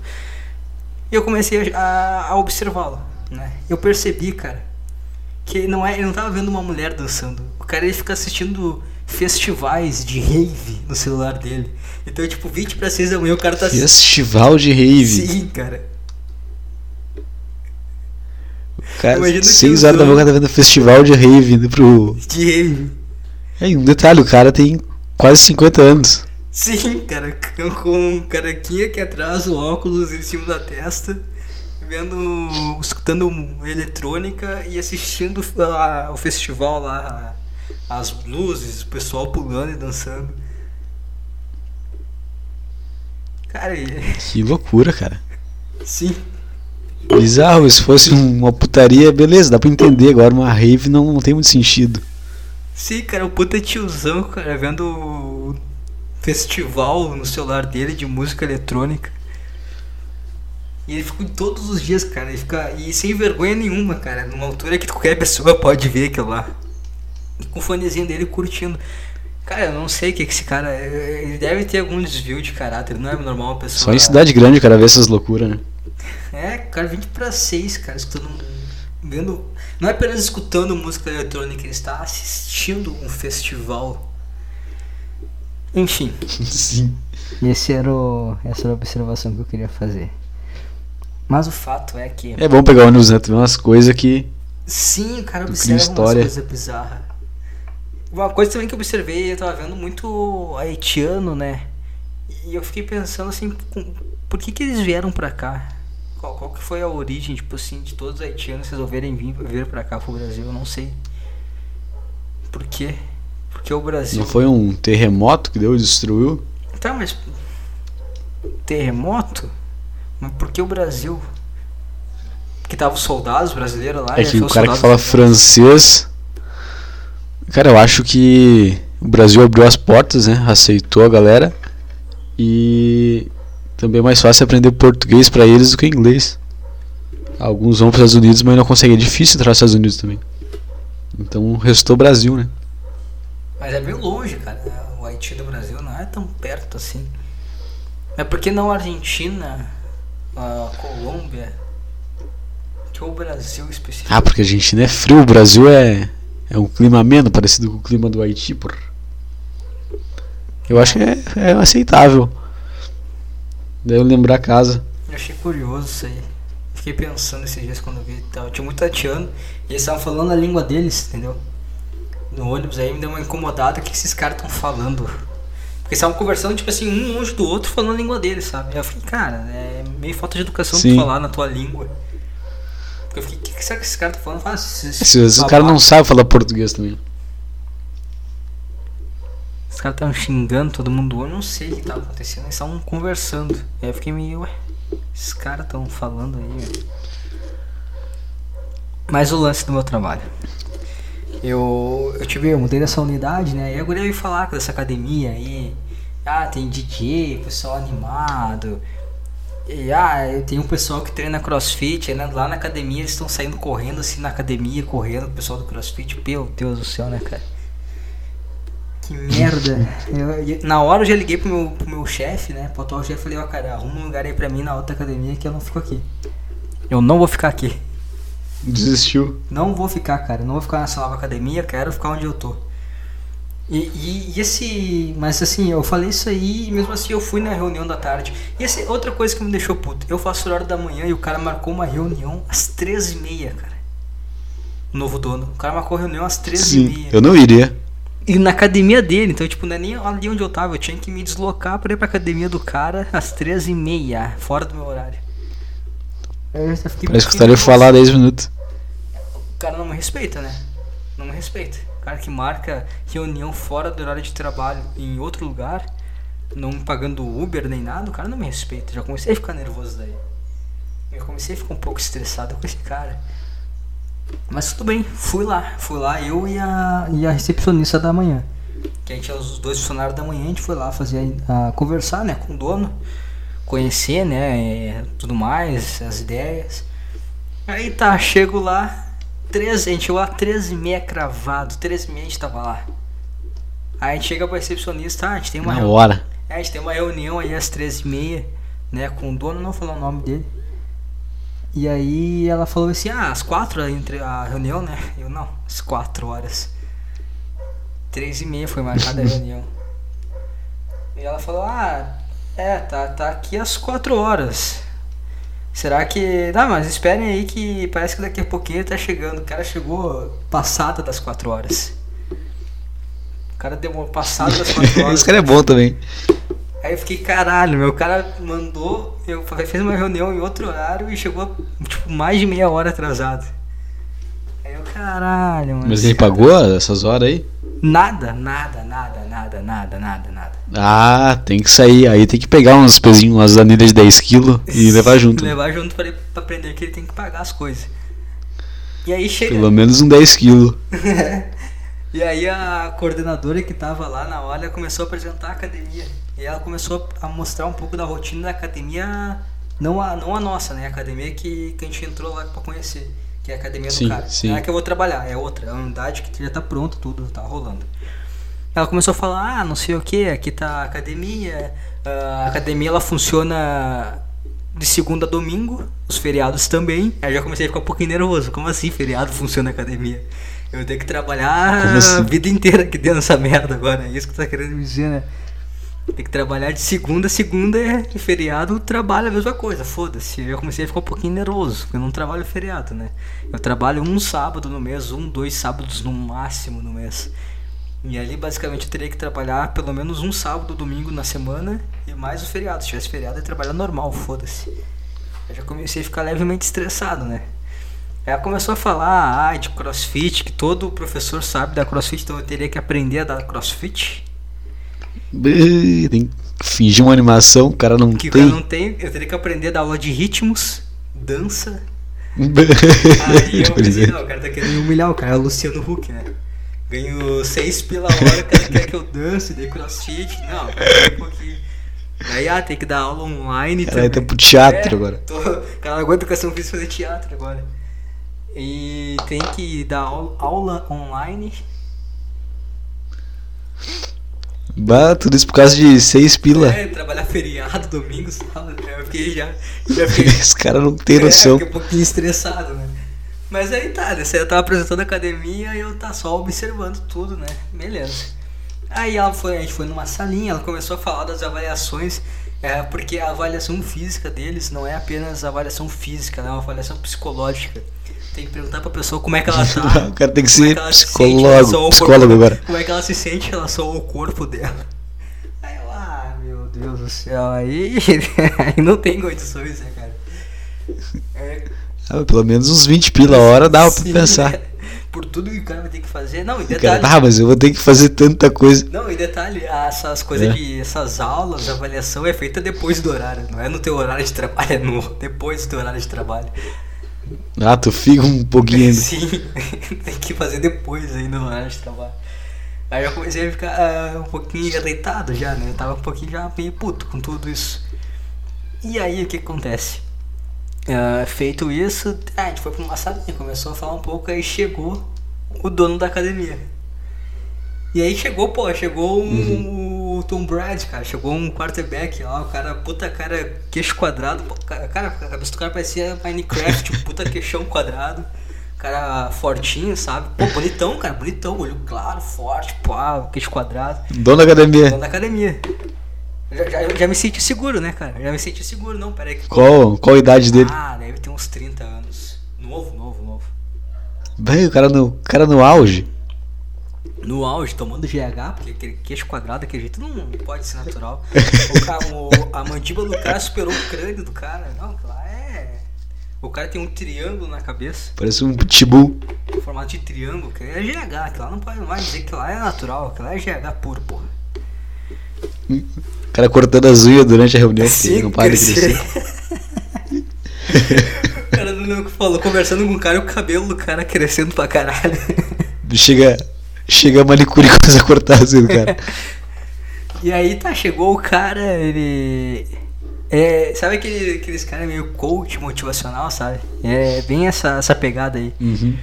E eu comecei a, a observá-lo, né? Eu percebi, cara, que não é, ele não tava vendo uma mulher dançando. O cara ele fica assistindo festivais de rave no celular dele. Então, tipo, 20 para 6 da manhã o cara tá Festival de rave. Sim, cara. O cara, 6 horas da manhã tá vendo festival de rave indo pro. De rave. É, um detalhe, o cara tem quase 50 anos. Sim, cara, com um caraquinha aqui atrás, o óculos em cima da testa, vendo, escutando eletrônica e assistindo a, o festival lá, as luzes, o pessoal pulando e dançando. Cara, (laughs) que loucura, cara. Sim. Bizarro, se fosse uma putaria, beleza, dá pra entender. Agora uma rave não, não tem muito sentido. Sim, cara, o puta tiozão, cara, vendo festival no celular dele de música eletrônica. E ele ficou todos os dias, cara. Ele fica. E sem vergonha nenhuma, cara. Numa altura que qualquer pessoa pode ver aquilo lá. Com o fonezinho dele curtindo. Cara, eu não sei o que, que esse cara. Ele deve ter algum desvio de caráter. Não é normal uma pessoa. Só em cidade grande, cara, ver essas loucuras, né? É, cara, 20 pra 6, cara, escutando. Vendo. Não é apenas escutando música eletrônica, ele está assistindo um festival enfim. (laughs) Sim. Esse era o, essa era a observação que eu queria fazer. Mas o fato é que. É bom pegar o ônibus, né? Tem umas coisas que. Sim, o cara observa história. umas coisas bizarras. Uma coisa também que eu observei, eu tava vendo muito haitiano, né? E eu fiquei pensando assim, por que que eles vieram pra cá? Qual, qual que foi a origem, tipo assim, de todos os haitianos resolverem vir, vir pra cá pro Brasil? Eu não sei. Por quê? Porque o Brasil. Não foi um terremoto que deu e destruiu? Tá, mas. Terremoto? Mas por que o Brasil? Que tava os soldados brasileiros lá. É que o cara que fala francês. Cara, eu acho que o Brasil abriu as portas, né? Aceitou a galera. E também é mais fácil aprender português para eles do que inglês. Alguns vão para os Estados Unidos, mas não conseguem. É difícil entrar nos Estados Unidos também. Então restou o Brasil, né? Mas é meio longe, cara. O Haiti do Brasil não é tão perto assim. É porque não a Argentina, a Colômbia, que o Brasil específico. Ah, porque a Argentina é frio, o Brasil é, é um clima ameno, parecido com o clima do Haiti, por. Eu acho que é, é aceitável. Daí eu lembrar a casa. Eu achei curioso isso aí. Fiquei pensando esses dias quando vi. Eu tinha muito haitiano e eles estavam falando a língua deles, entendeu? No ônibus aí me deu uma incomodada o que esses caras estão falando. Porque estavam conversando, tipo assim, um longe do outro falando a língua deles, sabe? Eu fiquei, cara, é meio falta de educação tu falar na tua língua. Porque eu fiquei, o que, que será que esses caras estão falando? Ah, se, se, o cara não sabe falar português também. Os caras estavam xingando todo mundo, eu não sei o que tava acontecendo, eles estavam conversando. Aí eu fiquei meio, ué, esses caras estão falando aí, velho. Mas o lance do meu trabalho. Eu, eu tive, eu mudei dessa unidade, né? E agora eu ia falar dessa academia aí. Ah, tem DJ, pessoal animado. E ah, tem um pessoal que treina crossfit, né? lá na academia eles estão saindo correndo assim na academia, correndo, o pessoal do crossfit, meu Deus do céu, né, cara? Que merda. (laughs) Eu, na hora eu já liguei pro meu, pro meu chefe, né? Pro atual chefe, falei, ó, cara, arruma um lugar aí pra mim na outra academia que eu não fico aqui. Eu não vou ficar aqui. Desistiu. Não vou ficar, cara. Não vou ficar nessa nova academia, quero ficar onde eu tô. E, e, e, esse. Mas assim, eu falei isso aí e mesmo assim eu fui na reunião da tarde. E essa outra coisa que me deixou puto. Eu faço horário da manhã e o cara marcou uma reunião às 13h30, cara. O novo dono. O cara marcou a reunião às 13h30. Eu não iria. E na academia dele, então, tipo, não é nem ali onde eu tava. Eu tinha que me deslocar pra ir pra academia do cara às 13h30, fora do meu horário. Eu já fiquei Parece que estaria falar 10 minutos. O cara não me respeita, né? Não me respeita. O cara que marca reunião fora do horário de trabalho em outro lugar, não pagando Uber nem nada, o cara não me respeita. Já comecei a ficar nervoso daí. Eu comecei a ficar um pouco estressado com esse cara. Mas tudo bem, fui lá. Fui lá, eu e a, e a recepcionista da manhã. Que a gente é os dois funcionários da manhã, a gente foi lá fazer a, a conversar né, com o dono, conhecer, né, tudo mais, as ideias. Aí tá, chego lá, 13, a gente lá 13 e meia cravado, 13 e meia a gente tava lá. Aí a gente chega pro recepcionista, ah, a gente tem uma Na hora. É, a gente tem uma reunião aí às 13 e meia, né, com o dono, não vou falar o nome dele. E aí ela falou assim, ah, às quatro entre a reunião, né? Eu não, às quatro horas. Três e meia foi marcada a (laughs) reunião. E ela falou, ah, é, tá, tá aqui às quatro horas. Será que. Não, mas esperem aí que parece que daqui a pouquinho tá chegando. O cara chegou passada das quatro horas. O cara deu uma passada das quatro (laughs) horas. Esse cara é bom também. Aí eu fiquei, caralho, meu cara mandou, eu fez uma reunião em outro horário e chegou, tipo, mais de meia hora atrasado. Aí eu, caralho, mano. Mas ele pagou essas horas aí? Nada, nada, nada, nada, nada, nada, nada. Ah, tem que sair. Aí tem que pegar uns pezinhos, umas anilhas de 10kg e (laughs) levar junto. levar junto pra, ele, pra aprender que ele tem que pagar as coisas. E aí chega. Pelo menos um 10kg. (laughs) e aí a coordenadora que tava lá na hora começou a apresentar a academia. E ela começou a mostrar um pouco da rotina da academia, não a, não a nossa, né? A academia que, que a gente entrou lá para conhecer, que é a academia sim, do cara. Sim. Não é que eu vou trabalhar, é outra, é uma unidade que já tá pronto, tudo tá rolando. Ela começou a falar, ah, não sei o que, aqui tá a academia, a academia ela funciona de segunda a domingo, os feriados também. Aí já comecei a ficar um pouquinho nervoso. Como assim feriado funciona a academia? Eu tenho que trabalhar assim? a vida inteira aqui dentro dessa merda agora. É isso que tu tá querendo me dizer, né? Tem que trabalhar de segunda a segunda é feriado, trabalho a mesma coisa, foda-se. Eu comecei a ficar um pouquinho nervoso, porque eu não trabalho feriado, né? Eu trabalho um sábado no mês, um, dois sábados no máximo no mês. E ali basicamente eu teria que trabalhar pelo menos um sábado, domingo na semana e mais o feriado. Se tivesse feriado, eu trabalhar normal, foda-se. Eu já comecei a ficar levemente estressado, né? Ela começou a falar ah, de crossfit, que todo professor sabe da crossfit, então eu teria que aprender a dar crossfit. Tem que fingir uma animação, o cara não que tem. Cara não tem, eu teria que aprender a dar aula de ritmos, dança. (laughs) Aí eu pensei, não, o cara tá querendo me humilhar, o cara é o Luciano Huck, né? Ganho 6 pela hora, o cara quer que eu dance, dê crossfit. Não, um pouquinho. Aí, ah, tem que dar aula online. Aí tá pro teatro é, agora. Tô, cara, não aguento educação física fazer teatro agora. E tem que dar aula, aula online Bah, tudo isso por causa de seis pila. É, trabalhar feriado, domingo, sábado. Eu fiquei já. já (laughs) fiquei, Esse cara não tem noção. É, fiquei um pouquinho estressado, né? Mas aí tá, né? Eu tava apresentando a academia e eu tá só observando tudo, né? Beleza. Aí ela foi, a gente foi numa salinha, ela começou a falar das avaliações, é, porque a avaliação física deles não é apenas avaliação física, né? é uma avaliação psicológica. Tem que perguntar pra pessoa como é que ela (laughs) tá. o cara tem que ser é psicólogo, psicólogo agora. Como é que ela se sente em relação ao corpo dela. (laughs) Aí eu, ah, meu Deus do céu, aí, (laughs) aí não tem condições, né, cara? É, ah, pelo menos uns 20 pila a hora dá pra pensar. por tudo que o cara vai ter que fazer. Não, e Cara, detalhe. ah, mas eu vou ter que fazer tanta coisa. Não, e detalhe, essas coisas É. de. essas aulas, avaliação é feita depois do horário. Não é no teu horário de trabalho, é no, depois do teu horário de trabalho. Ah, tu fica um pouquinho ainda. Sim, (laughs) tem que fazer depois aí no horário trabalho. Aí eu comecei a ficar ah, um pouquinho irritado já, né? Eu tava um pouquinho já meio puto com tudo isso. E aí o que acontece? Ah, feito isso, ah, a gente foi pra uma salinha, começou a falar um pouco, aí chegou o dono da academia. E aí chegou, pô, chegou um, o Tom Brady, cara, chegou um quarterback lá, o cara, puta cara, queixo quadrado, pô, cara, cara, a cabeça do cara parecia Minecraft, um puta queixão quadrado, cara fortinho, sabe? Pô, bonitão, cara, bonitão, olho claro, forte, pá, queixo quadrado. Dono da academia. Dono da academia. Já, já, já me senti seguro, né, cara? Já me senti seguro, não, peraí. Que... Qual, qual a idade dele? Ah, deve ter uns 30 anos. Novo, novo, novo. Bem, o cara no, o cara no auge. No auge, tomando GH, porque aquele queixo quadrado daquele jeito não pode ser natural. (laughs) O ca- o- a mandíbula do cara superou o crânio do cara. Não, lá é. O cara tem um triângulo na cabeça, Parece um pitbull. formato de triângulo, que é GH. Aquilo lá não pode mais dizer que lá é natural, aquilo lá é GH puro, porra. O cara cortando as unhas durante a reunião, Sim, não para de crescer. (laughs) o cara não lembro o que falou, conversando com o cara e o cabelo do cara crescendo pra caralho. Chega, chega a manicure e começa a cortar assim cara. (laughs) E aí tá, chegou o cara, ele. É, sabe aquele, aqueles caras meio coach motivacional, sabe? É bem essa, essa pegada aí. Uhum.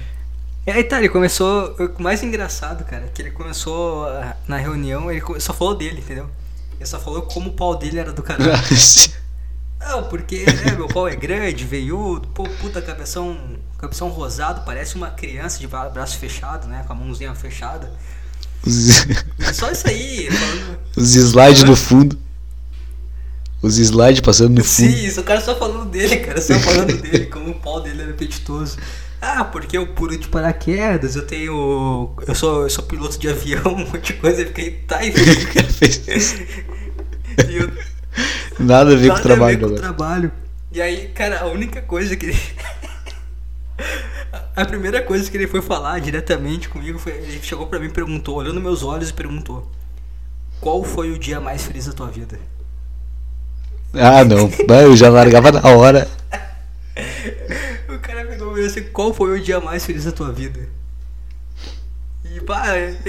E aí tá, ele começou. O mais engraçado, cara, que ele começou ah, na reunião, ele só falou dele, entendeu? Ele só falou como o pau dele era do caralho. (laughs) Não, porque né, meu pau é grande, veiudo, pô, puta cabeção, cabeção rosado, parece uma criança de bra- braço fechado, né? Com a mãozinha fechada. Os, só isso aí, falando. os slides no fundo. Os slides passando no Sim, fundo. isso, o cara só falando dele, cara, só falando dele, como o pau dele era apetitoso. Ah, porque eu pulo de paraquedas, eu tenho. Eu sou, eu sou piloto de avião, (laughs) um monte de coisa, eu fiquei. Tá, e eu, Nada a ver com o nada trabalho a ver com o trabalho. E aí, cara, a única coisa que ele. A primeira coisa que ele foi falar diretamente comigo foi. Ele chegou pra mim e perguntou, olhou nos meus olhos e perguntou: Qual foi o dia mais feliz da tua vida? Ah, não. Eu já largava na hora. O cara pegou e assim: Qual foi o dia mais feliz da tua vida? E pá,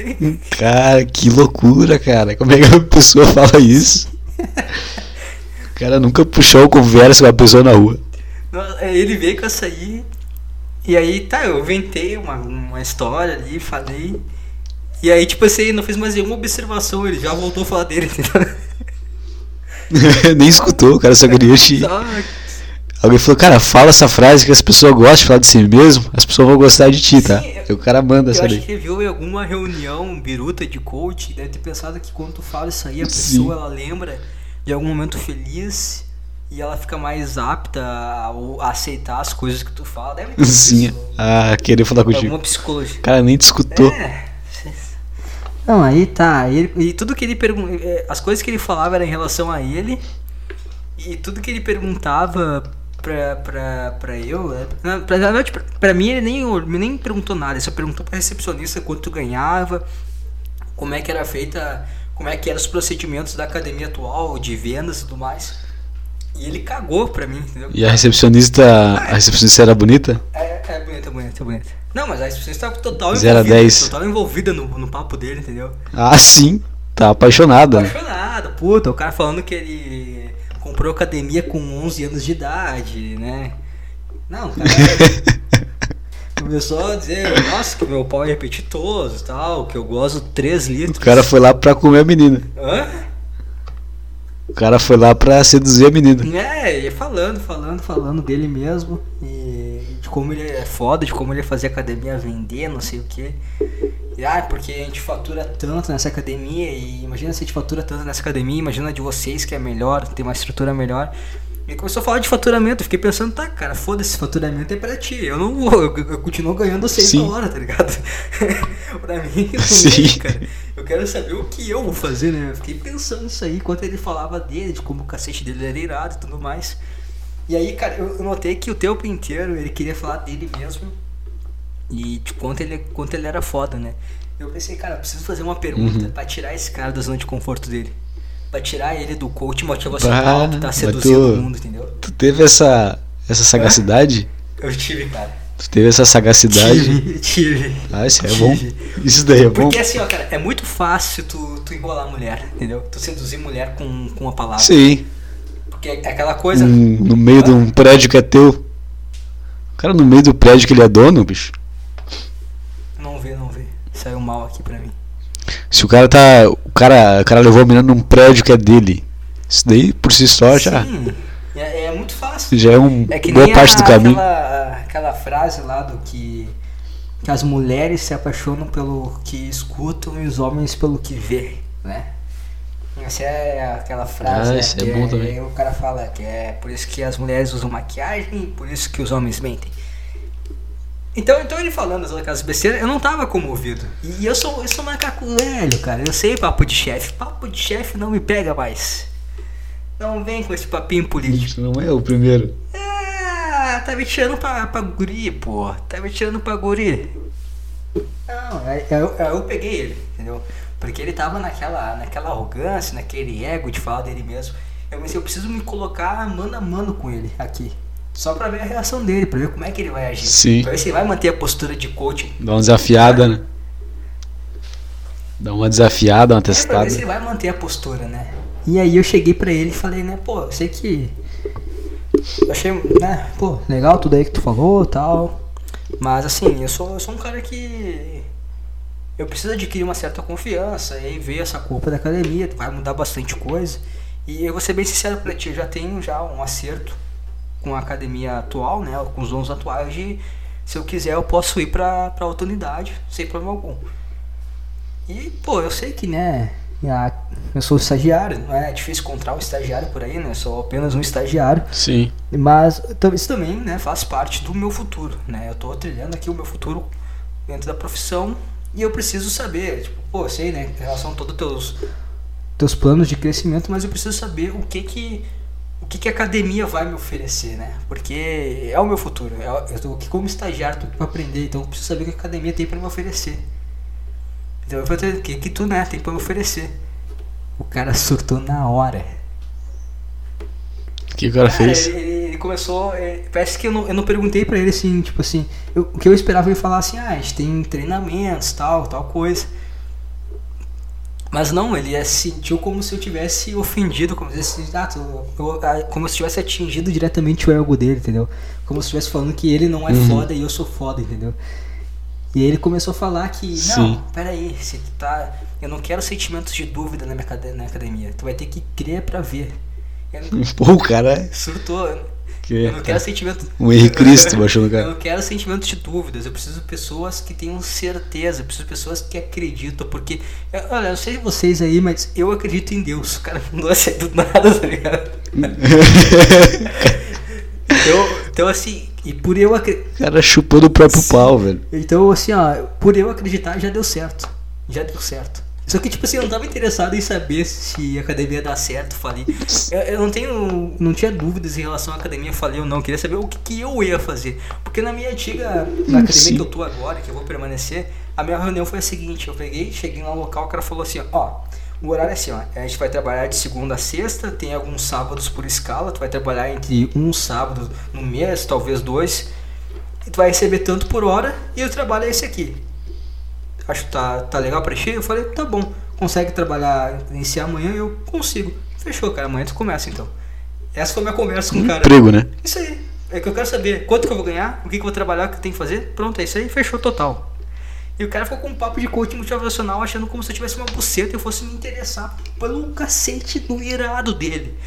(laughs) Cara, que loucura, cara. Como é que a pessoa fala isso? O cara nunca puxou conversa com a pessoa na rua. ele veio com essa aí. E aí, tá, eu inventei uma, uma história ali, falei. E aí, tipo assim, não fez mais nenhuma observação, ele já voltou a falar dele? (laughs) Nem escutou, o cara só queria te. Só Alguém falou, cara, fala essa frase que as pessoas gostam de falar de si mesmo, as pessoas vão gostar de ti, tá? Sim, E o cara manda Eu essa acho daí. que ele viu em alguma reunião biruta de coach, deve ter pensado que quando tu fala isso aí, a Sim. pessoa ela lembra de algum momento feliz e ela fica mais apta a, a aceitar as coisas que tu fala. Deve ter Sim, isso, a querer falar alguma contigo. psicologia. O cara nem te escutou. É. Não, aí tá. Ele, e tudo que ele pergun- eh, As coisas que ele falava era em relação a ele. E tudo que ele perguntava pra, pra, pra eu. na- Pra, pra, pra mim, ele nem, nem perguntou nada. Ele só perguntou pra recepcionista quanto tu ganhava, como é que era feita. Como é que eram os procedimentos da academia atual, de vendas e tudo mais. E ele cagou pra mim, entendeu? E a recepcionista. A recepcionista era bonita? É, é bonita, é bonita, é bonita. Não, mas a recepcionista estava total Zero a envolvida, dez. total envolvida no, no papo dele, entendeu? Ah, sim. Tá apaixonada. Apaixonada, puta, o cara falando que ele comprou academia com 11 anos de idade, né? Não, o cara (laughs) começou a dizer, nossa, que meu pau é repetitoso e tal, que eu gosto 3 litros. O cara foi lá pra comer a menina. Hã? O cara foi lá pra seduzir a menina. É, ia falando, falando, falando dele mesmo. E de como ele é foda, de como ele fazia academia vender, não sei o que. E, ah, porque a gente fatura tanto nessa academia. E imagina se a gente fatura tanto nessa academia, imagina de vocês que é melhor, tem uma estrutura melhor. E começou a falar de faturamento. Eu fiquei pensando, tá, cara, foda-se, faturamento é pra ti. Eu não vou, eu, eu continuo ganhando 6 Sim. na hora, tá ligado? (laughs) pra mim, (laughs) não Sim. cara. Eu quero saber o que eu vou fazer, né? Eu fiquei pensando nisso aí, enquanto ele falava dele, de como o cacete dele era irado e tudo mais. E aí, cara, eu eu notei que o tempo inteiro ele queria falar dele mesmo. E de quanto ele, quanto ele era foda, né? Eu pensei, cara, eu preciso fazer uma pergunta Uhum. pra tirar esse cara da zona de conforto dele. Pra tirar ele do coach motivacional Bah, que tá mas seduzindo tu- o mundo, entendeu? Tu teve essa, essa sagacidade? (laughs) Eu tive, cara. Tu teve essa sagacidade? Tive, (laughs) tive. Ah, isso é bom. Isso daí é bom. Porque assim, ó, cara, é muito fácil tu, tu enrolar a mulher, entendeu? Tu seduzir mulher com, com uma palavra. Sim. Porque é aquela coisa. Um- no meio de um prédio que é teu. O cara no meio do prédio que ele é dono, bicho. Não vê, não vê. Saiu mal aqui pra mim. Se o cara tá. O cara, o cara levou a menina num prédio que é dele. Isso daí por si só já, Sim, é, é muito fácil. já é um É boa parte a- do caminho. Aquela, aquela frase lá do que, que as mulheres se apaixonam pelo que escutam e os homens pelo que vê, né? Essa é aquela frase Ah, né, é que bom também. o cara fala que é por isso que as mulheres usam maquiagem e por isso que os homens mentem. Então, então ele falando aquelas besteiras, eu não tava comovido. E eu sou, eu sou macaco velho, cara. Eu sei papo de chefe. Papo de chefe não me pega mais. Não vem com esse papinho político. Isso não é o primeiro. Ah, tá me tirando pra, pra guri, pô. Tá me tirando pra guri. Não, aí eu, aí eu peguei ele, entendeu? Porque ele tava naquela, naquela arrogância, naquele ego de falar dele mesmo. Eu pensei, eu preciso me colocar mano a mano com ele aqui. Só pra ver a reação dele, pra ver como é que ele vai agir. Sim. Pra ver se ele vai manter a postura de coaching. Dá uma desafiada, né? Dá uma desafiada, uma É, pra testada. ver se ele vai manter a postura, né? E aí eu cheguei pra ele e falei, né, pô, eu sei que. Eu achei, né, pô, legal tudo aí que tu falou tal. Mas assim, eu sou, eu sou um cara que. Eu preciso adquirir uma certa confiança e ver essa culpa da academia, vai mudar bastante coisa. E eu vou ser bem sincero pra ti, eu já tenho já um acerto com a academia atual, né? Com os donos atuais de se eu quiser eu posso ir pra outra unidade, sem problema algum. E, pô, eu sei que, né, eu sou estagiário, não é difícil encontrar um estagiário por aí, né? Eu sou apenas um estagiário. Sim. Mas isso também, né, faz parte do meu futuro, né? Eu tô trilhando aqui o meu futuro dentro da profissão e eu preciso saber, tipo, pô, eu sei, né, em relação a todos os teus teus planos de crescimento, mas eu preciso saber o que que o que que a academia vai me oferecer, né? Porque é o meu futuro. é- Eu tô aqui como estagiário, tô aqui pra aprender, então eu preciso saber o que a academia tem pra me oferecer. Então eu ter o que que tu, né, tem pra me oferecer. O cara surtou na hora. O que o cara fez? Ele, ele- ele começou. é, parece que eu não, eu não perguntei pra ele assim, tipo assim. eu- o que eu esperava ele falar assim, ah, a gente tem treinamentos, tal, tal coisa. Mas não, ele é, sentiu como se eu tivesse ofendido, como se, ah, tu- eu- ah, como se tivesse atingido diretamente o ego dele, entendeu? Como se estivesse falando que ele não é Uhum. foda e eu sou foda, entendeu? E aí ele começou a falar que, não, Sim. peraí, se tu tá. Eu não quero sentimentos de dúvida na minha na academia. Tu vai ter que crer pra ver. Eu não- (laughs) Pô, o cara surtou. Eu- Que- eu não quero sentimento. Um Henrique Cristo baixou no Eu cara. não quero sentimento de dúvidas. Eu preciso de pessoas que tenham certeza. Eu preciso de pessoas que acreditam. Porque, eu- olha, eu não sei vocês aí, mas eu acredito em Deus. O cara mandou assim do nada, tá ligado? (laughs) Então, então assim, e por eu acreditar. O cara chupou do próprio pau, velho. Então, assim, ó, por eu acreditar, já deu certo. Já deu certo. Só que, tipo assim, eu não tava interessado em saber se a academia ia dar certo, falei. Eu, eu não tenho. Não tinha dúvidas em relação à academia, falei ou não. Eu queria saber o que, que eu ia fazer. Porque na minha antiga. Na academia Sim. que eu tô agora, que eu vou permanecer, a minha reunião foi a seguinte: eu peguei, cheguei lá no local, o cara falou assim, ó. O horário é assim, ó. A gente vai trabalhar de segunda a sexta, tem alguns sábados por escala, tu vai trabalhar entre um sábado no mês, talvez dois. E tu vai receber tanto por hora e o trabalho é esse aqui. Acho que tá, tá legal pra ti? Eu falei, tá bom. Consegue trabalhar, iniciar amanhã? Eu consigo. Fechou, cara. Amanhã tu começa então. Essa foi a minha conversa com o cara. Emprego, né? Isso aí. É que eu quero saber quanto que eu vou ganhar, o que, que eu vou trabalhar, o que eu tenho que fazer. Pronto, é isso aí, fechou total. E o cara ficou com um papo de coaching motivacional, achando como se eu tivesse uma buceta e eu fosse me interessar pelo cacete do irado dele.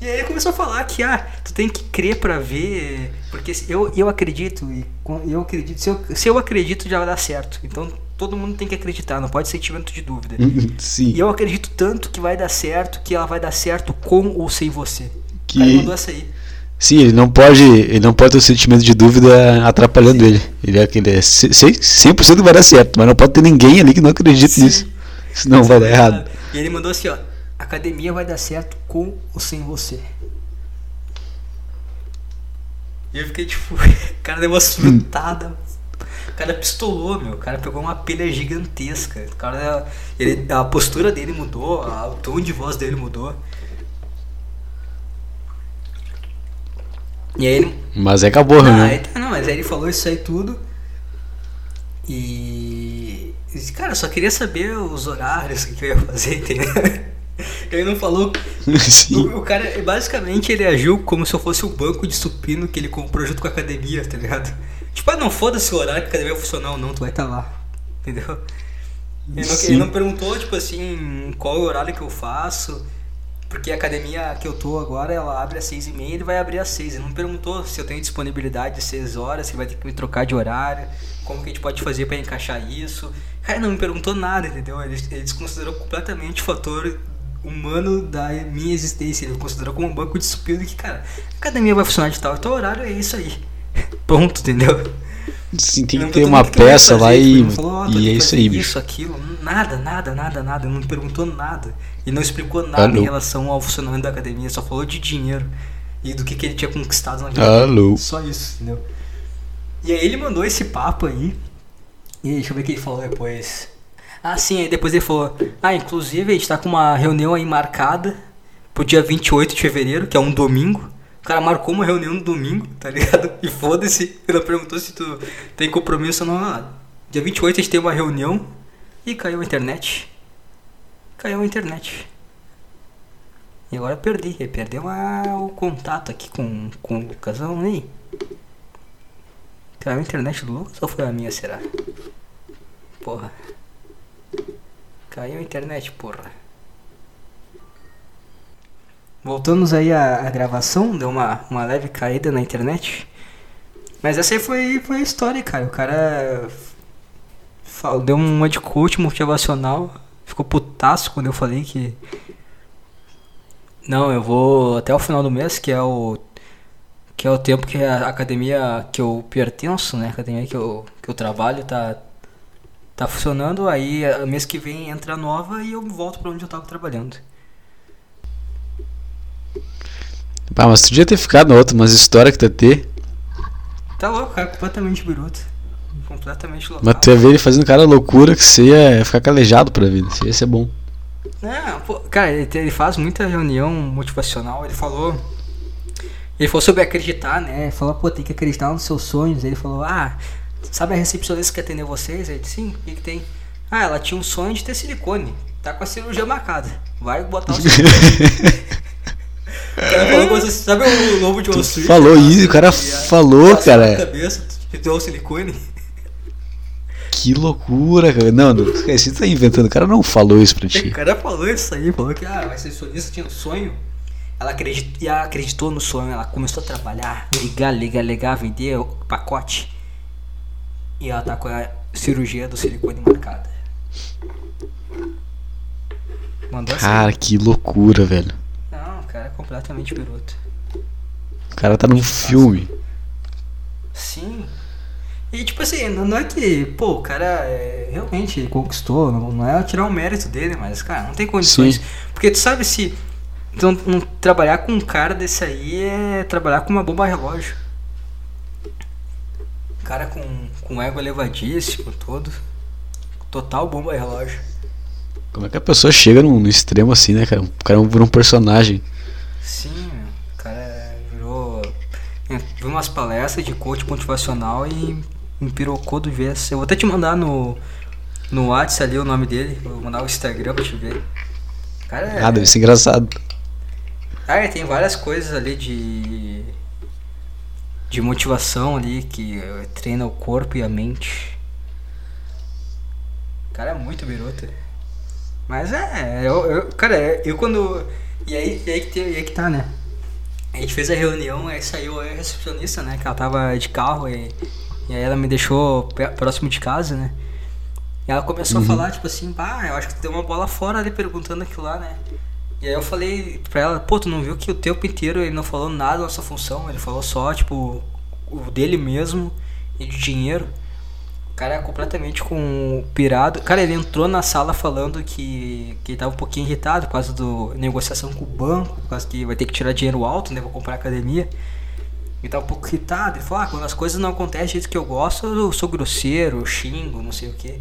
E aí ele começou a falar que, ah, tu tem que crer pra ver, porque eu, eu acredito, e eu acredito, se eu, se eu acredito já vai dar certo. Então todo mundo tem que acreditar, não pode ser sentimento de dúvida. (laughs) Sim. E eu acredito tanto que vai dar certo, que ela vai dar certo com ou sem você. Que- cara mandou essa aí. Sim, ele não pode, ele não pode ter o sentimento de dúvida atrapalhando ele. Ele é aquele é ce- ce- 100% vai dar certo, mas não pode ter ninguém ali que não acredite Sim. nisso. Senão vai dar errado. E ele mandou assim, ó. Academia vai dar certo com ou sem você. E eu fiquei tipo, (laughs) cara deu uma surtada. O cara pistolou, meu. O cara pegou uma pilha gigantesca. O cara, ele, a postura dele mudou, a, o tom de voz dele mudou. E aí ele. Mas é acabou, né? aí tá, não, mas aí ele falou isso aí tudo. E. e, Cara, eu só queria saber os horários que eu ia fazer, (laughs) entendeu? Ele não falou. (laughs) Sim. O, o cara, basicamente, ele agiu como se eu fosse o banco de supino que ele comprou junto com a academia, tá ligado? Tipo, ah, não foda-se o horário que a academia é funcional, não, tu vai estar lá. Entendeu? Ele não, ele não perguntou, tipo assim, qual é o horário que eu faço. Porque a academia que eu tô agora, ela abre às seis e meia, ele vai abrir às seis. Ele não perguntou se eu tenho disponibilidade de seis horas, se vai ter que me trocar de horário, como que a gente pode fazer pra encaixar isso. Cara, não me perguntou nada, entendeu? Ele, ele desconsiderou completamente o fator humano da minha existência. Ele considerou como um banco de supino que, cara, a academia vai funcionar de tal, então o horário é isso aí. (laughs) Pronto, entendeu? Sim, tem que ter uma peça lá tipo, e, não falou, tu e tem é isso aí, bicho. Isso, aquilo, nada, nada, nada, nada, não me perguntou nada. E não explicou nada Alô? em relação ao funcionamento da academia, só falou de dinheiro e do que, que ele tinha conquistado na vida. Alô? Só isso, entendeu? E aí ele mandou esse papo aí. E deixa eu ver o que ele falou depois. Ah, sim, aí depois ele falou: Ah, inclusive a gente tá com uma reunião aí marcada pro dia 28 de fevereiro, que é um domingo. O cara marcou uma reunião no domingo, tá ligado? E foda-se. Não perguntou se tu tem compromisso ou não. Ah, dia 28 a gente tem uma reunião e caiu a internet. Caiu a internet. E agora perdi. Perdeu o contato aqui com, com o Lucasão aí. Caiu a internet do Lucas ou foi a minha, será? Porra. Caiu a internet, porra. Voltamos aí à, à gravação, deu uma, uma leve caída na internet. Mas essa aí foi, foi a história, cara. O cara fal- deu uma de coach motivacional. Ficou putaço quando eu falei que. Não, eu vou até o final do mês, que é o. Que é o tempo que a academia que eu pertenço, né? A academia que eu, que eu trabalho tá. Tá funcionando, aí mês que vem entra nova e eu volto pra onde eu tava trabalhando. Ah, mas tu podia ter ficado na outra, mas história que tu ia ter. Tá louco, cara, completamente biruta. Completamente louco. Mas tu ia ver ele fazendo cara loucura que você ia ficar calejado pra vida. Isso ia ser bom. Não, pô, cara, ele, ele faz muita reunião motivacional. Ele falou. Ele falou sobre acreditar, né? Falou, pô, tem que acreditar nos seus sonhos. Ele falou, ah, sabe a recepcionista que atendeu vocês? Ele disse, sim, o que, que tem? Ah, ela tinha um sonho de ter silicone. Tá com a cirurgia marcada. Vai botar o (laughs) silicone. O cara falou com você, sabe o lobo de Wall Street? falou Aquela isso, o cara falou, passou na cara. cabeça, deu o silicone. Que loucura, cara. Não, não, cara, você tá inventando. O cara não falou isso pra O ti. cara falou isso aí, falou que ah, a recepcionista tinha um sonho. Ela acreditou, ela acreditou no sonho, ela começou a trabalhar, ligar, ligar, ligar, vender o pacote. E ela tá com a cirurgia do silicone marcada. Mandou assim. Cara, que loucura, velho. Cara é completamente biruta. O cara tá num filme. Sim. E tipo assim, não é que, pô, o cara é, realmente conquistou, não, não é tirar o mérito dele, mas, cara, não tem condições. Sim. Porque tu sabe se não trabalhar com um cara desse aí é trabalhar com uma bomba relógio. Cara com, com ego elevadíssimo, todo. Total bomba relógio. Como é que a pessoa chega no, no extremo assim, né, cara? O cara virou um personagem. Sim. O cara virou. é, Viu umas palestras de coach motivacional e me pirocou do vez. Eu vou até te mandar no. No WhatsApp ali o nome dele. Vou mandar o Instagram pra te ver. Cara, é- Ah, deve ser engraçado. É, tem várias coisas ali de. de motivação ali que eh, treina o corpo e a mente. O cara é muito biruta. Mas é, eu, eu- cara, eu quando. E aí, e aí, que, tem- e aí que tá, né? A gente fez a reunião, aí saiu a recepcionista, né? Que ela tava de carro e, e aí ela me deixou próximo de casa, né? E ela começou a falar, tipo assim, pá, eu acho que tu deu uma bola fora ali perguntando aquilo lá, né? E aí eu falei pra ela, pô, tu não viu que o tempo inteiro ele não falou nada da nossa função, ele falou só, tipo, o dele mesmo e de dinheiro. O cara é completamente com pirado. Cara, ele entrou na sala falando que, que ele tava um pouquinho irritado por causa da negociação com o banco, por causa que vai ter que tirar dinheiro alto, né, pra comprar academia. Ele tá um pouco irritado. Ele falou, ah, quando as coisas não acontecem do jeito que eu gosto, eu sou grosseiro, eu xingo, não sei o que.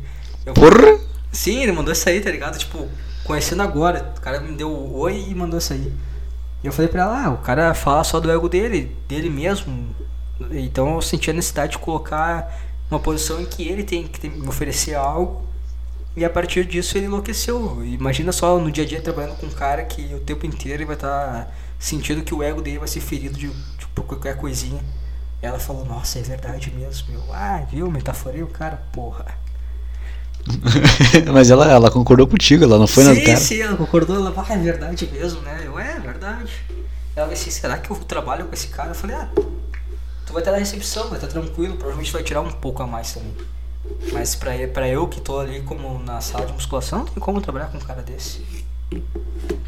Porra! Sim, ele mandou isso aí, tá ligado? Tipo, conhecendo agora. O cara me deu o oi e mandou isso aí. E eu falei pra ela, ah, o cara fala só do ego dele, dele mesmo. Então eu senti a necessidade de colocar uma posição em que ele tem que me oferecer algo. E a partir disso ele enlouqueceu. Imagina só no dia a dia trabalhando com um cara que o tempo inteiro ele vai estar tá sentindo que o ego dele vai ser ferido de, de por qualquer coisinha. E ela falou, nossa, é verdade mesmo. Eu, ah, viu, metaforei o cara, porra. (laughs) Mas ela, ela concordou contigo, ela não foi sim, na cara. Sim, ela concordou, ela ah, é verdade mesmo, né? Eu, é, é verdade. Ela disse, será que eu trabalho com esse cara? Eu falei, ah, tu vai estar na recepção, vai estar tranquilo, provavelmente vai tirar um pouco a mais também. Mas pra, pra eu que tô ali como na sala de musculação, não tem como trabalhar com um cara desse.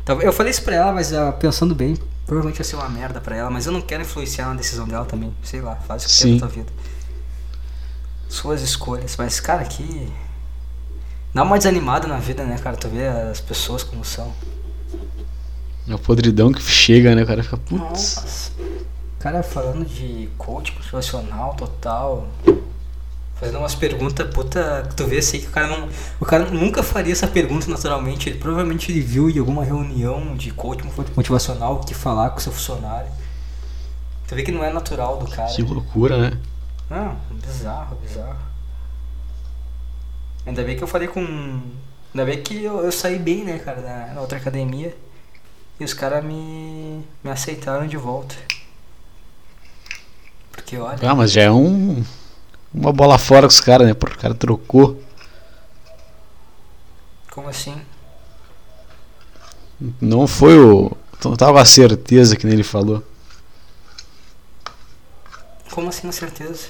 Então, eu falei isso pra ela, mas uh, pensando bem, provavelmente vai ser uma merda pra ela, mas eu não quero influenciar na decisão dela também. Sei lá, faz o que quer na tua vida. Suas escolhas, mas cara, aqui Dá uma desanimada na vida, né, cara? Tu vê as pessoas como são. É o podridão que chega, né? Cara fica putz. Nossa. Cara falando de coach profissional total. Fazendo umas perguntas, puta, tu vê assim que o cara não. O cara nunca faria essa pergunta naturalmente. Ele provavelmente ele viu em alguma reunião de coach motivacional que falar com seu funcionário. Tu vê que não é natural do cara. Que loucura, né? Não, bizarro, bizarro. Ainda bem que eu falei com. Ainda bem que eu, eu saí bem, né, cara, na, na outra academia. E os caras me, me aceitaram de volta. Porque olha. Ah, mas já é um. Uma bola fora com os caras, né? Porque o cara trocou. Como assim? Não foi o. Não tava a certeza que ele falou. Como assim a certeza?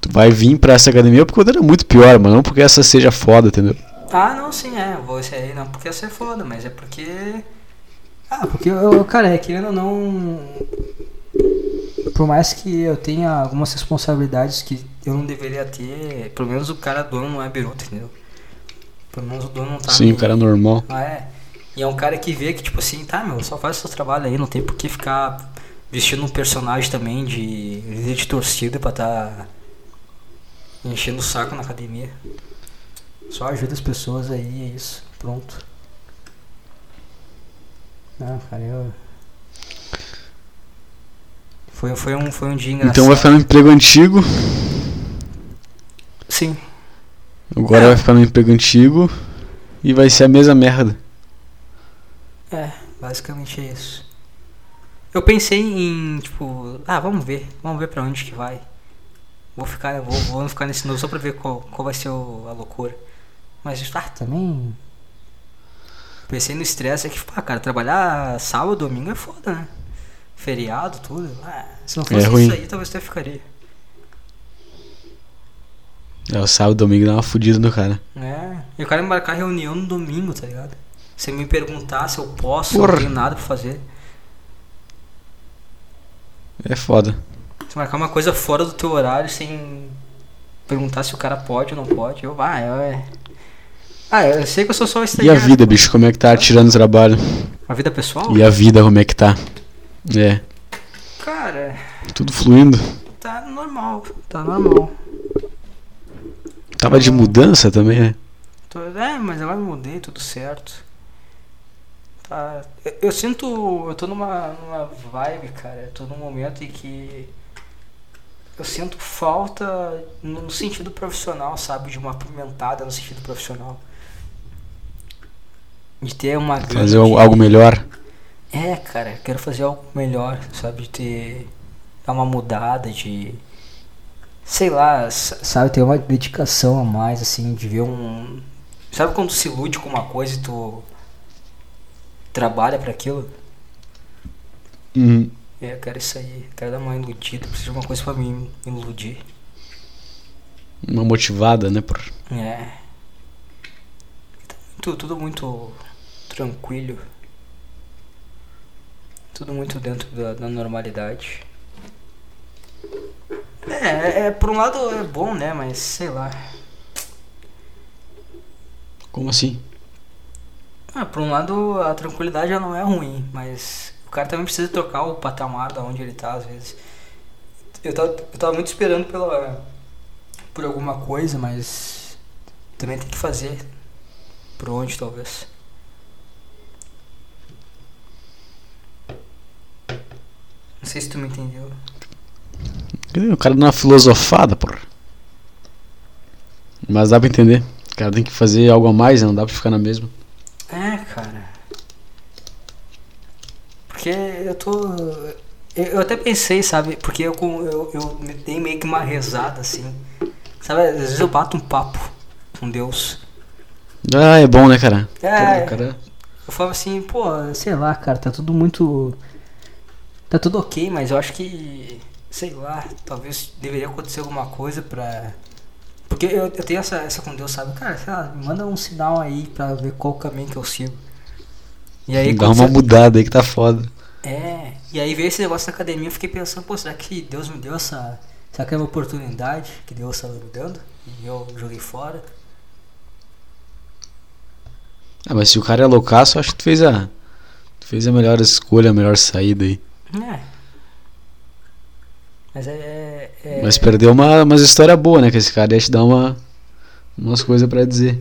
Tu vai vir pra essa academia porque outra é muito pior, mas não porque essa seja foda, entendeu? Ah, não, sim, é. Vou aí, não porque essa é foda, mas é porque. Ah, porque eu, cara, é querendo ou não. Por mais que eu tenha algumas responsabilidades que eu não deveria ter, pelo menos o cara dono não é biruta, entendeu? Pelo menos o dono não tá. Sim, o cara é normal. Ah, é. E é um cara que vê que, tipo assim, tá, meu, só faz o seu trabalho aí, não tem por que ficar vestindo um personagem também de líder de torcida pra tá enchendo o saco na academia. Só ajuda as pessoas aí, é isso. Pronto. Não, cara, eu. Foi, foi, um, foi um dia engraçado. Então vai ficar no emprego antigo. Sim. Agora é. vai ficar no emprego antigo e vai ser a mesma merda. É, basicamente é isso. Eu pensei em, tipo, ah, vamos ver, vamos ver pra onde que vai. Vou ficar, vou, vou ficar nesse novo só pra ver qual, qual vai ser o, a loucura. Mas, ah, também. Pensei no estresse é que, pá, cara, trabalhar sábado, domingo é foda, né? Feriado, tudo. Ah, se não fosse é isso aí, talvez até ficaria. É, o sábado domingo dá uma fodida no cara. É. E o cara me marcar reunião no domingo, tá ligado? Você me perguntar se eu posso, Porra. não tenho nada pra fazer. É foda. Você marcar uma coisa fora do teu horário sem perguntar se o cara pode ou não pode. Eu, ah, eu, é. Ah, eu sei que eu sou só estagiário. E a vida, bicho, como é que tá tirando o trabalho? A vida pessoal? E a vida, como é que tá? É. Cara. Tudo fluindo? Tá normal, tá normal. Tava de mudança também, né? É, mas agora mudei, tudo certo. Tá. Eu, eu, sinto. Eu tô numa, numa vibe, cara. Eu tô num momento em que eu sinto falta no sentido profissional, sabe? De uma apimentada no sentido profissional. De ter uma. Fazer grande... algo melhor? É, cara, quero fazer algo melhor, sabe? De ter. Dar uma mudada, de. Sei lá, sabe? Ter uma dedicação a mais, assim, de ver um. Sabe quando tu se ilude com uma coisa e tu. trabalha para aquilo? Uhum. É, eu quero isso aí. Quero dar uma iludida. Preciso de uma coisa pra me iludir. Uma motivada, né, por... É. Tudo, tudo muito tranquilo. Tudo muito dentro da, da normalidade. É, é, é, por um lado é bom, né? Mas sei lá. Como assim? Ah, por um lado a tranquilidade já não é ruim, mas O cara também precisa trocar o patamar da onde ele tá, às vezes. Eu tava, eu tava muito esperando pela, por alguma coisa, mas também tem que fazer. Por onde, talvez. Não sei se tu me entendeu. O cara dá uma filosofada, porra. Mas dá pra entender. O cara tem que fazer algo a mais, né? não dá pra ficar na mesma. É, cara. Porque eu tô. Eu, até pensei, sabe? Porque eu, eu, eu dei meio que uma rezada assim. Sabe? Às vezes eu bato um papo com Deus. Ah, é bom, né, cara? É. Pô, cara... Eu falo assim, pô, sei lá, cara, tá tudo muito. Tá tudo ok, mas eu acho que. Sei lá, talvez deveria acontecer alguma coisa pra. Porque eu, eu tenho essa, essa com Deus, sabe? Cara, sei lá, manda um sinal aí pra ver qual caminho que eu sigo. E aí, Dá uma você- mudada aí que tá foda. É, e aí veio esse negócio da academia, eu fiquei pensando, pô, será que Deus me deu essa. Será que é uma oportunidade que Deus estava me dando? E eu joguei fora? Ah, mas se o cara é loucaço, eu acho que tu fez a. Tu fez a melhor escolha, a melhor saída aí. É. Mas é. é Mas perdeu uma, umas histórias boas, né? Que esse cara ia te dar uma, umas coisas pra dizer.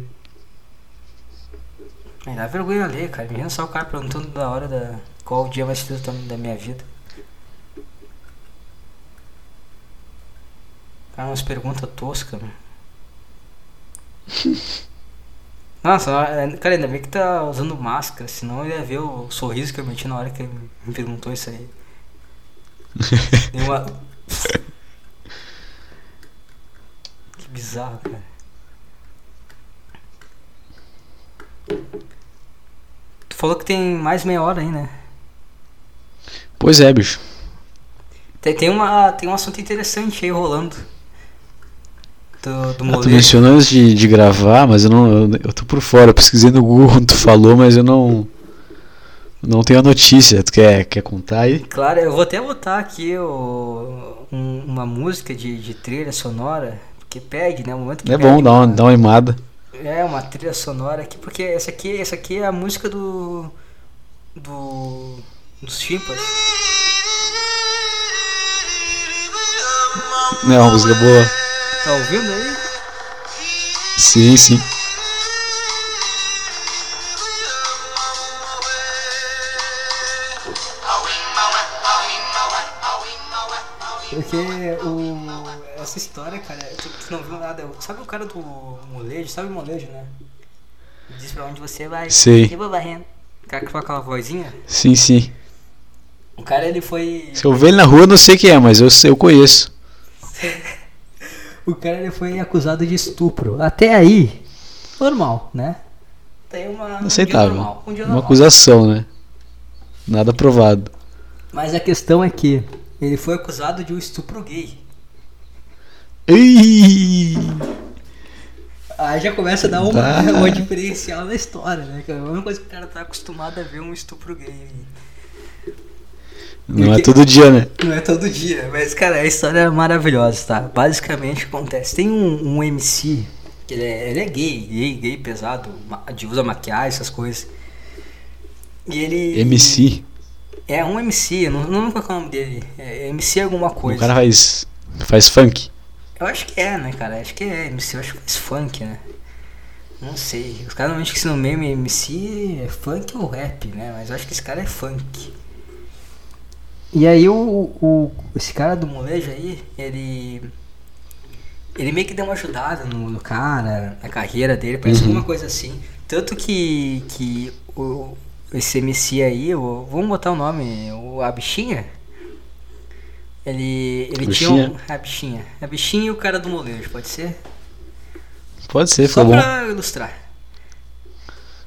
Aí dá vergonha ler, cara. Imagina só o cara perguntando da hora da. Qual o dia mais feliz da da minha vida. Cara, umas perguntas toscas, mano. (laughs) Nossa, é, cara, ainda bem que tá usando máscara, senão eu ia ver o sorriso que eu meti na hora que ele me perguntou isso aí. (laughs) Uma. Que bizarro, cara. Tu falou que tem mais meia hora aí, né? Pois é, bicho. Tem, tem, uma, tem um assunto interessante aí rolando. Do, do Ah, tu mencionou antes de, de gravar, mas eu não. Eu, eu tô por fora. Eu pesquisei no Google quando (laughs) tu falou, mas eu não. Não tenho a notícia. Tu quer, quer contar aí? Claro, eu vou até botar aqui o, um- uma música de, de trilha sonora, porque pede, né? O momento que É bom dar uma, dar uma animada. É, uma trilha sonora aqui, porque essa aqui, essa aqui é a música do. do. dos Chimpas. É uma música boa. Tá ouvindo aí? Sim, sim. Porque o, essa história, cara, tu, tu não viu nada. Sabe o cara do molejo? Sabe o molejo, né? Diz pra onde você vai. Sei. Eu vou varrendo. O cara que fala aquela vozinha. Sim, sim. O cara, ele foi. Se eu ver ele na rua, não sei quem é, mas eu, eu conheço. (laughs) O cara, ele foi acusado de estupro. Até aí, normal, né? Tem uma. Um dia Aceitável. normal, um dia Uma acusação, né? Nada provado. Mas a questão é que ele foi acusado de um estupro gay. Ei! Aí já começa a dar uma, Tá. uma diferencial na história, né? Que é a mesma coisa que o cara tá acostumado a ver um estupro gay. Não é todo dia, né? Não é todo dia, mas cara, a história é maravilhosa, tá? Basicamente o que acontece. Tem um, um MC, que ele é, ele é gay, gay, gay pesado, de usa maquiagem, essas coisas. E ele. MC. É um MC, não, não lembro qual é o nome dele. É MC alguma O coisa. cara faz, faz funk. Eu acho que é, né, cara? Acho que é MC, eu acho que faz funk, né? Não sei. Os caras normalmente que se nomeiam MC é funk ou rap, né? Mas eu acho que esse cara é funk. E aí o, o esse cara do molejo aí, ele ele meio que deu uma ajudada no, no cara, na carreira dele, parece Uhum. alguma coisa assim. Tanto que que o esse MC aí, o, vamos botar o nome, o a bichinha. Ele ele tinha um, Bichinha? a bichinha, a bichinha e o cara do molejo, pode ser? Pode ser, Só ficou bom. pra ilustrar.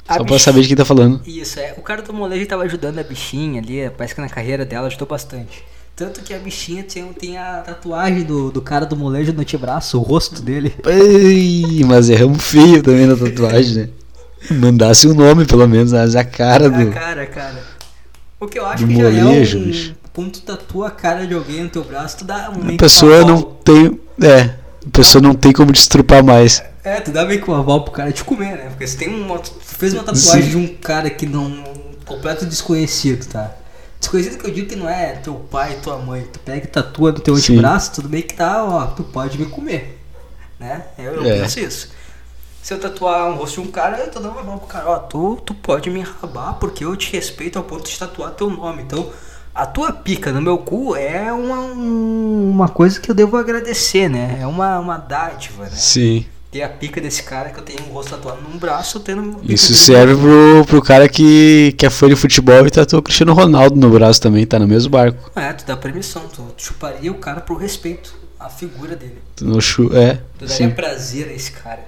A Só pra bichinha- saber de quem tá falando. Isso, é. O cara do molejo tava ajudando a bichinha ali, parece que na carreira dela ajudou bastante. Tanto que a bichinha tem, tem a tatuagem do, do cara do molejo no antebraço, o rosto dele. Ei, mas erramos feio também na tatuagem, né? Mandasse o nome, pelo menos, mas a cara A do. cara, cara. O que eu acho Do que já molejo, é um. bicho. Quando tu tatua a cara de alguém no teu braço, tu dá um A pessoa um não tem. É, a pessoa não tem como destrupar mais. É, tu dá meio que um aval pro cara te comer, né? Porque você tem uma. Tu fez uma tatuagem Sim. de um cara que não. completo desconhecido, tá? Desconhecido que eu digo que não é teu pai, tua mãe. Tu pega e tatua no teu Sim. antebraço, tudo bem que tá, ó, tu pode me comer. Né? Eu, eu É. penso isso. Se eu tatuar um rosto de um cara, eu tô dando uma pro cara, ó, tu, tu pode me enrabar porque eu te respeito ao ponto de tatuar teu nome. Então, a tua pica no meu cu é uma, um- uma coisa que eu devo agradecer, né? É uma, uma dádiva, né? Sim. Ter a pica desse cara que eu tenho um rosto tatuado num braço, tendo. Isso serve pro, pro cara que, que é fã de futebol e tatuou o Cristiano Ronaldo no braço também, tá no mesmo barco. É, tu dá permissão, tu chuparia o cara pro respeito, a figura dele. No chu é, Tu daria sim. prazer a esse cara.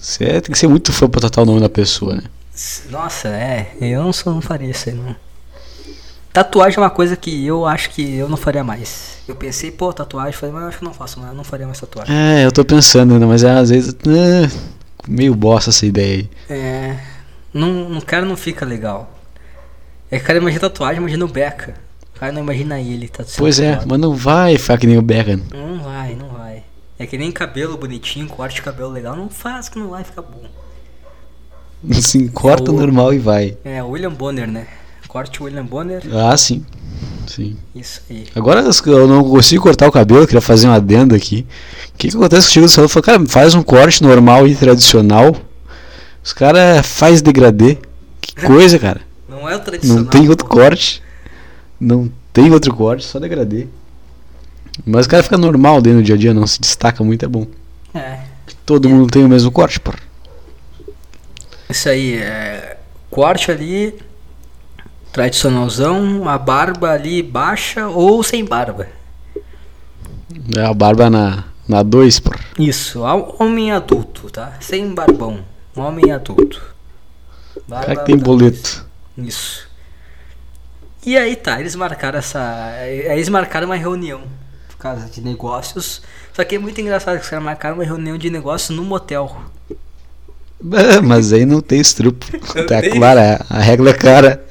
Você é- tem que ser muito fã pra tatuar o nome da pessoa, né? Nossa, é, eu não, sou, não faria isso aí, não. Tatuagem é uma coisa que eu acho que eu não faria mais. Eu pensei, pô, tatuagem, falei, mas eu acho que não faço mais, eu não faria mais tatuagem. É, eu tô pensando ainda, mas é, às vezes. é, meio bosta essa ideia aí. É. Não, o cara não fica legal. É que o cara imagina tatuagem, imagina o Beca. O cara não imagina ele, tá Pois é, tatuado. mas não vai ficar que nem o Beckham. Não vai, não vai. É que nem cabelo bonitinho, corte de cabelo legal, não faz que não vai ficar bom. Assim, corta o- normal e vai. É, William Bonner, né? Corte William Bonner, Ah, sim. Sim. isso aí. Agora eu não consigo cortar o cabelo, queria fazer um adendo aqui. O que, que acontece contigo do salão? Falei, cara, faz um corte normal e tradicional. Os caras faz degradê. Que (laughs) coisa, cara. Não é o tradicional. Não tem outro pô. corte. Não tem outro corte, só degradê. Mas o cara fica normal dentro do dia a dia, não se destaca muito, é bom. É. Todo mundo tem o mesmo corte, porra. Isso aí, é. Corte ali. Tradicionalzão, a barba ali baixa ou sem barba. É a barba na na 2, porra. Isso, homem adulto, tá? Sem barbão. Homem adulto. Barba cara que tem boleto. Isso. E aí tá, eles marcaram essa. Aí eles marcaram uma reunião por causa de negócios. Só que é muito engraçado que os caras marcaram uma reunião de negócios no motel. (laughs) Mas aí não tem estrupo. (laughs) Tá tem? clara, a regra é clara.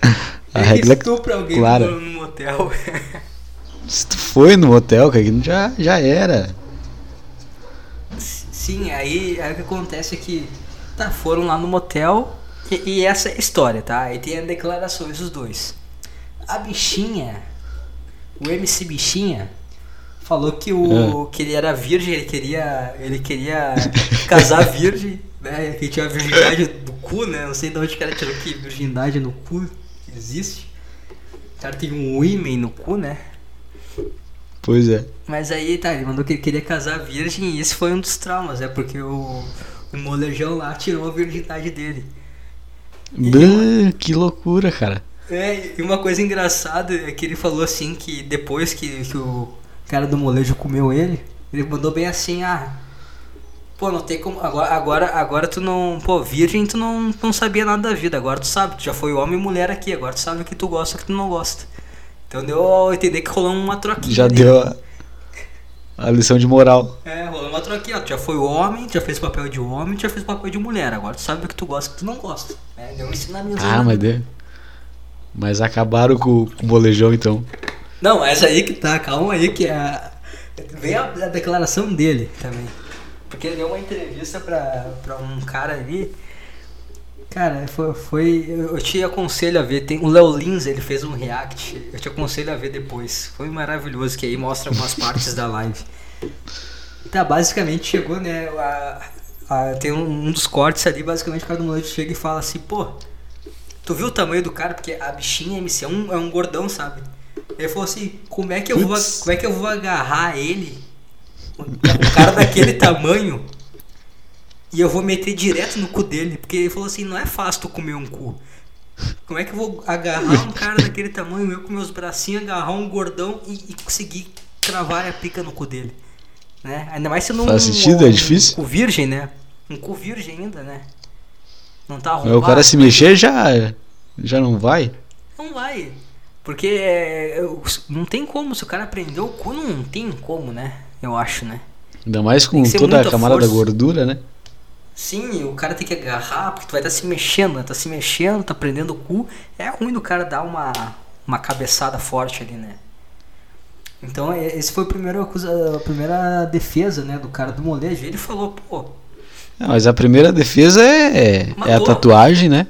A Ele regra estupra alguém clara. no, motel. Se tu foi no motel, cara, já, já era. Sim, aí, aí o que acontece é que tá, foram lá no motel e, e essa é a história, tá? Aí tem as declarações dos dois. A bichinha, o MC Bichinha, falou que o que ele era virgem, ele queria ele queria casar virgem, né? Que tinha a virgindade do cu, né? Não sei de onde o cara tirou que virgindade no cu existe. O cara tem um ímen no cu, né? Pois é. Mas aí, tá, ele mandou que ele queria casar virgem e esse foi um dos traumas, é porque o, o molejão lá tirou a virgindade dele. Que loucura, cara. É, e uma coisa engraçada é que ele falou assim que depois que, que o cara do molejo comeu ele, ele mandou bem assim, ah. Pô, não tem como. Agora, agora, agora tu não. Pô, virgem tu não, não sabia nada da vida. Agora tu sabe, tu já foi homem e mulher aqui. Agora tu sabe o que tu gosta e o que tu não gosta. Então deu a entender que rolou uma troquinha. Já deu a, a lição de moral. É, rolou uma troquinha. Tu já foi homem, tu já fez papel de homem, tu já fez papel de mulher. Agora tu sabe o que tu gosta e o que tu não gosta. É, deu um ensinamento. Ah, mas deu. Mas acabaram com, com o molejão então. Não, essa aí que tá, calma aí que é a... Vem a, a declaração dele também. Porque ele deu uma entrevista pra, pra um cara ali. Cara, foi, foi. Eu te aconselho a ver. Tem, o Léo Lins, ele fez um react. Eu te aconselho a ver depois. Foi maravilhoso, que aí mostra algumas partes da live. Tá, basicamente chegou, né? A, a- tem um, um dos cortes ali, basicamente o cara do moleque chega e fala assim, pô, tu viu o tamanho do cara? Porque a bichinha MC é um, é um gordão, sabe? Ele falou assim, como é que eu vou, como é que eu vou agarrar ele? O cara daquele tamanho e eu vou meter direto no cu dele, porque ele falou assim, não é fácil tu comer um cu. Como é que eu vou agarrar um cara daquele tamanho, eu com meus bracinhos, agarrar um gordão e, e conseguir cravar a pica no cu dele? Né? Ainda mais sendo um, Faz sentido? É difícil? um cu virgem, né? Um cu virgem ainda, né? Não tá Mas arrombado. o cara se mexer já, já não vai. Não vai. Porque é, não tem como, se o cara prendeu o cu, não tem como, né? Eu acho, né? Ainda mais com toda a camada força. da gordura, né? Sim, o cara tem que agarrar, porque tu vai estar se mexendo, né? Tá se mexendo, tá prendendo o cu. É ruim do cara dar uma, uma cabeçada forte ali, né? Então, é- esse foi o primeiro a primeira defesa, né, do cara do molejo. Ele falou, pô, Ah, mas a primeira defesa é, é a Matou. tatuagem, né?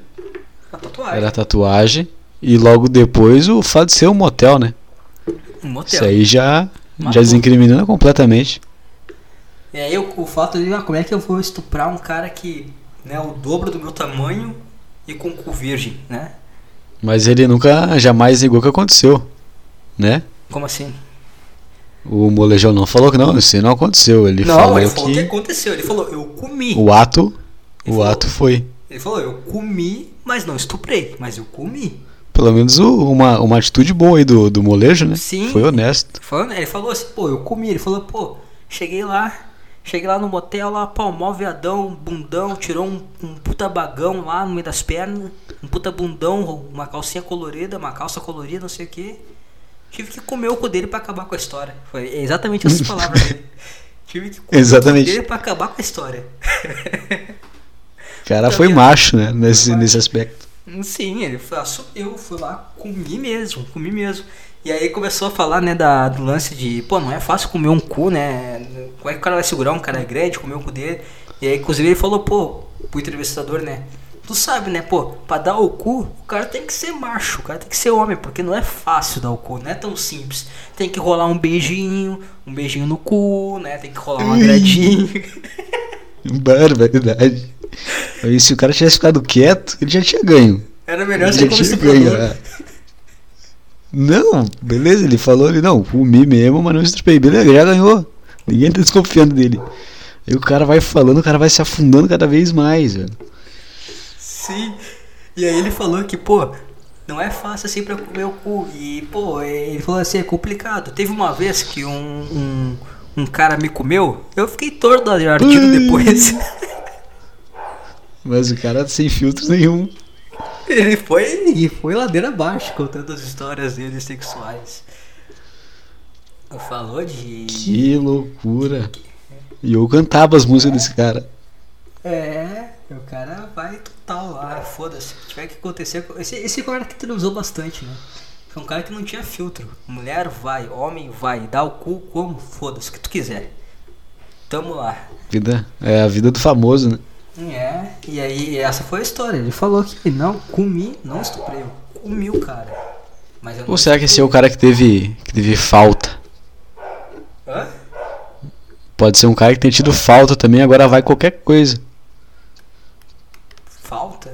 a tatuagem. Era a tatuagem. E logo depois o fato de ser um motel, né? Um motel. Isso aí já, Já desincriminando completamente. E aí o, o fato de, ah, como é que eu vou estuprar um cara que, né, o dobro do meu tamanho e com cu virgem, né? Mas ele nunca, jamais negou que aconteceu, né? Como assim? O molejão não falou que não, isso não aconteceu. Ele não, falou ele falou que que aconteceu. Ele falou, eu comi. o ato, Ele o falou- ato foi. Ele falou, eu comi, mas não estuprei, mas eu comi. Pelo menos o- uma, uma atitude boa aí do, do molejo, né? Sim. Foi honesto. Falando, ele falou assim, pô, eu comi. Ele falou, pô, cheguei lá, cheguei lá no motel, lá, pau, mó viadão, bundão, tirou um, um puta bagão lá no meio das pernas, um puta bundão, uma calcinha colorida, uma calça colorida, não sei o que. Tive que comer o cu dele pra acabar com a história. Foi exatamente essas (laughs) palavras dele. Tive que comer Exatamente. o cu dele pra acabar com a história. (laughs) O cara foi vendo? macho, né? Nesse, Foi nesse aspecto. Sim, ele foi, assumiu, fui lá, comi mesmo, comi mesmo. E aí começou a falar, né, da, do lance de, pô, não é fácil comer um cu, né? Como é que o cara vai segurar um cara grande, comer o cu dele? E aí, inclusive, ele falou, pô, pro entrevistador, né? Tu sabe, né, pô, pra dar o cu, o cara tem que ser macho, o cara tem que ser homem, porque não é fácil dar o cu, não é tão simples. Tem que rolar um beijinho, um beijinho no cu, né? Tem que rolar um agradinho. (laughs) Barbaridade. E se o cara tivesse ficado quieto, ele já tinha ganho. Era melhor Ele ser como tinha ganho. é. Não, beleza, ele falou ali, não, comi mesmo, mas não estrupei. Beleza, já ganhou. Ninguém tá desconfiando dele. Aí o cara vai falando, o cara vai se afundando cada vez mais, velho. Sim. E aí ele falou que, pô, não é fácil assim pra comer o cu. E, pô, ele falou assim, é complicado. Teve uma vez que um, um, um cara me comeu, eu fiquei torto ardido Ui. depois. (laughs) Mas o cara sem filtros nenhum. ele foi e foi ladeira abaixo contando as histórias dele sexuais. Falou de. Que loucura. E eu cantava as músicas desse cara. É, o cara vai total lá, foda-se. Tiver que acontecer. Esse, esse cara que transou bastante, né? Foi um cara que não tinha filtro. Mulher vai, homem vai, dá o cu como, foda-se, o que tu quiser. Tamo lá. Vida, é a vida do famoso, né? É, e aí essa foi a história. Ele falou que não, comi, não estuprei. Eu comi o cara. Mas Ou será que esse é o cara que teve, que teve falta? Hã? Pode ser um cara que tem tido falta também, agora vai qualquer coisa. Falta?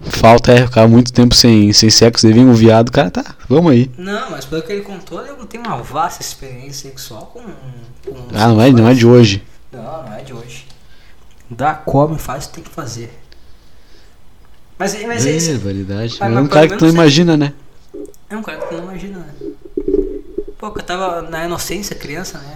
Falta é ficar muito tempo sem, sem sexo, vem um viado, cara, tá, vamos aí. Não, mas pelo que ele contou, ele não tem uma vasta experiência sexual com. com Ah, não é, não é de hoje. Não, não é de hoje. Dá, come, faz, tem que fazer. Mas, mas é É, isso. validade. Mas- É mas um cara que tu não é- imagina, né? É um cara que tu não imagina, né? Pô, que eu tava na inocência, criança, né?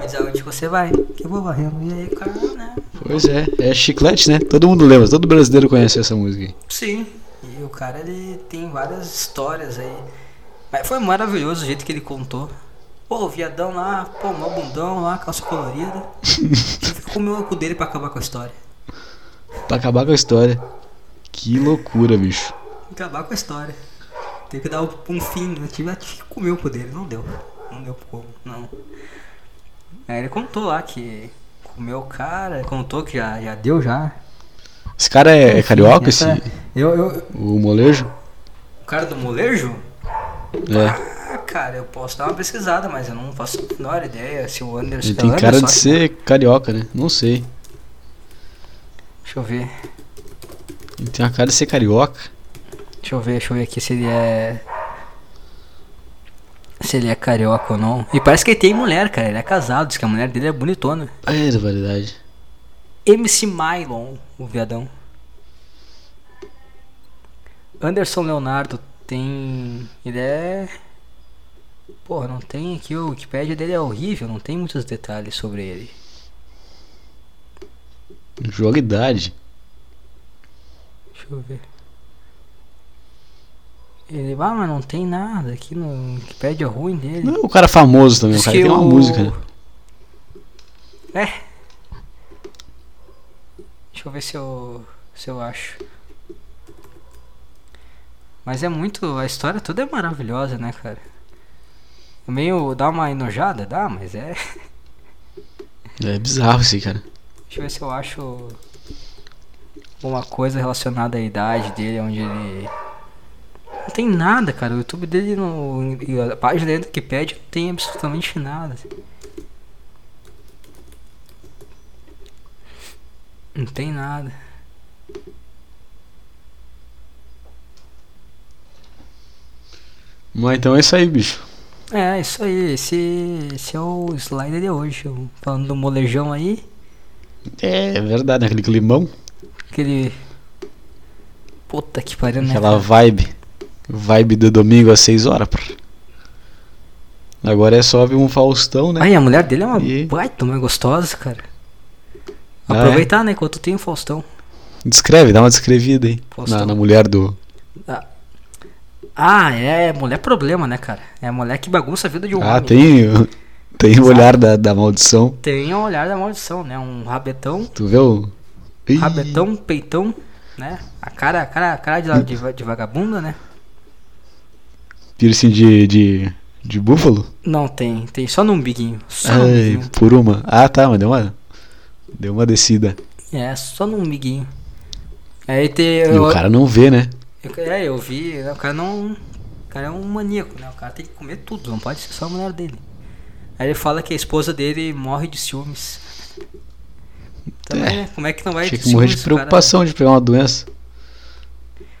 Me diz onde você vai, que eu vou varrendo. E aí, o cara, né? Pois é, é chiclete, né? Todo mundo lembra, todo brasileiro conhece essa música aí. Sim. E o cara, ele tem várias histórias aí. Mas foi maravilhoso o jeito que ele contou. Pô, o viadão lá, pô, mó bundão lá, calça colorida. Tive que comer o cu dele pra acabar com a história. Pra acabar com a história. Que loucura, bicho. acabar com a história. Teve que dar um, um fim. Eu tive, eu tive que comer o cu dele. Não deu. Não deu como, não. Aí ele contou lá que comeu o cara, contou que já, já deu já. Esse cara é, é carioca, Essa- esse, Eu, eu, o molejo? o cara do molejo? É. Cara, eu posso dar uma pesquisada, mas eu não faço a menor ideia se o Anderson. Ele é tem cara Anderson, de ser carioca, né? Não sei. Deixa eu ver. Ele tem a cara de ser carioca. Deixa eu ver, deixa eu ver aqui se ele é. Se ele é carioca ou não. E parece que ele tem mulher, cara. Ele é casado, diz que a mulher dele é bonitona. É, da validade. MC Mylon, o viadão. Anderson Leonardo tem. Ele é. Porra, não tem aqui. O Wikipedia dele é horrível, não tem muitos detalhes sobre ele. Joguidade. Deixa eu ver. Ele. Ah, mas não tem nada aqui no Wikipedia ruim dele. Não é o cara famoso também, o Diz cara que tem uma o- música, né? É. Deixa eu ver se eu. se eu acho. Mas é muito. A história toda é maravilhosa, né, cara? Meio. dá uma enojada? Dá, mas é. É bizarro esse cara. Deixa eu ver se eu acho. Uma coisa relacionada à idade dele, onde ele. Não tem nada, cara. O YouTube dele no. e A página dele que pede não tem absolutamente nada. Não tem nada. Mas então é isso aí, bicho. É, isso aí. Esse, esse é o slider de hoje. Falando do molejão aí. É, é verdade, aquele climão, Aquele. Puta que pariu, né? aquela vibe. Vibe do domingo às 6 horas, pô. Agora é só ver um Faustão, né? Ai, a mulher dele é uma E- baita, uma gostosa, cara. Ah, é? Aproveitar, né? Enquanto tem o Faustão. Descreve, dá uma descrevida aí. Na, na mulher do. Ah, é mulher problema, né, cara? É mulher que bagunça a vida de um Ah, homem. tem. Tem o olhar da, da maldição. Tem o olhar da maldição, né? Um rabetão, Tu o. Ih, rabetão, peitão, né? A cara, a cara, a cara de, de, de vagabunda, né? Piercing de, de, de búfalo? Não tem, tem só no umbiguinho. Só no Ai, umbiguinho. por uma. Ah, tá, mas deu uma. Deu uma descida. É, só no umbiguinho. Aí tem. E Eu, o cara não vê, né? Eu- é, eu vi, né, o cara não. O cara é um maníaco, né? O cara tem que comer tudo, não pode ser só a mulher dele. Aí ele fala que a esposa dele morre de ciúmes. Também, É. né? Como é que não vai Tinha que morrer de ciúmes, o cara- preocupação de pegar uma doença.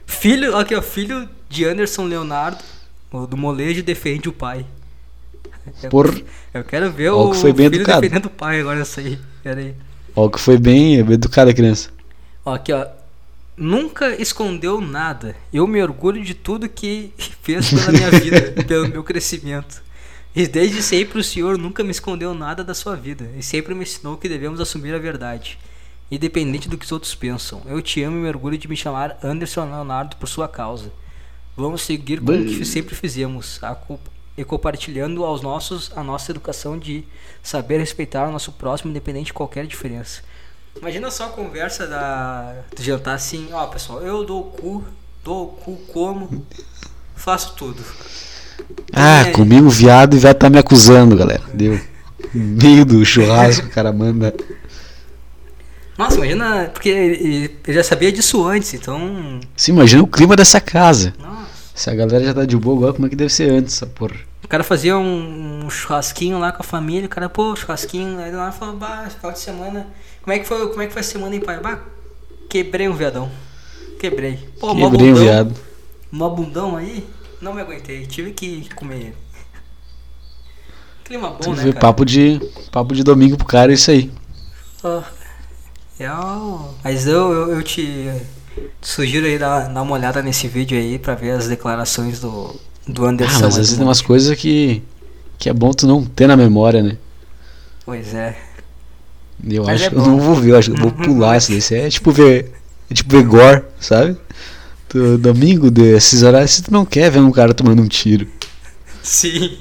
Filho, aqui ó, filho de Anderson Leonardo, do molejo defende o pai. Eu, Por. eu quero ver Ó, o que foi bem filho educado. defendendo o pai agora isso aí. Pera aí. Ó, que foi bem educada a criança. Ó, aqui ó. Nunca escondeu nada. Eu me orgulho de tudo que (laughs) fez pela minha vida, (laughs) pelo meu crescimento. E desde sempre o senhor nunca me escondeu nada da sua vida. E sempre me ensinou que devemos assumir a verdade. Independente do que os outros pensam. Eu te amo e me orgulho de me chamar Anderson Leonardo por sua causa. Vamos seguir com o que sempre fizemos. E compartilhando aos nossos a nossa educação de saber respeitar o nosso próximo, independente de qualquer diferença. Imagina só a conversa da, do jantar assim, ó pessoal, eu dou o cu, dou o cu como, faço tudo. Ah, É. comi um viado e vai estar me acusando, galera. Deu. No meio do churrasco, o cara manda. Nossa, imagina, porque ele, ele já sabia disso antes, então. Se imagina o clima dessa casa. Nossa. Se a galera já tá de boa agora, como é que deve ser antes essa porra? O cara fazia um, um churrasquinho lá com a família, o cara, pô, churrasquinho, aí lá falou, bah, final de semana. Como é que foi, como é que foi a semana, hein, pai? Bah, quebrei um viadão. Quebrei. Pô, Quebrei um viado. Mó bundão aí, não me aguentei, tive que comer ele. Clima bom, Tu né, cara? papo de, papo de domingo pro cara, é isso aí. É o... Mas eu, eu, eu te sugiro aí dar, dar uma olhada nesse vídeo aí pra ver as declarações do, do Ah, Anderson. mas às vezes tem umas coisas que, que é bom tu não ter na memória, né? Pois é. Eu Mas acho é que eu não vou ver, eu acho que eu vou pular isso daí. É tipo ver. É tipo ver gore, sabe? Tu, domingo, desses horários, tu não quer ver um cara tomando um tiro. Sim.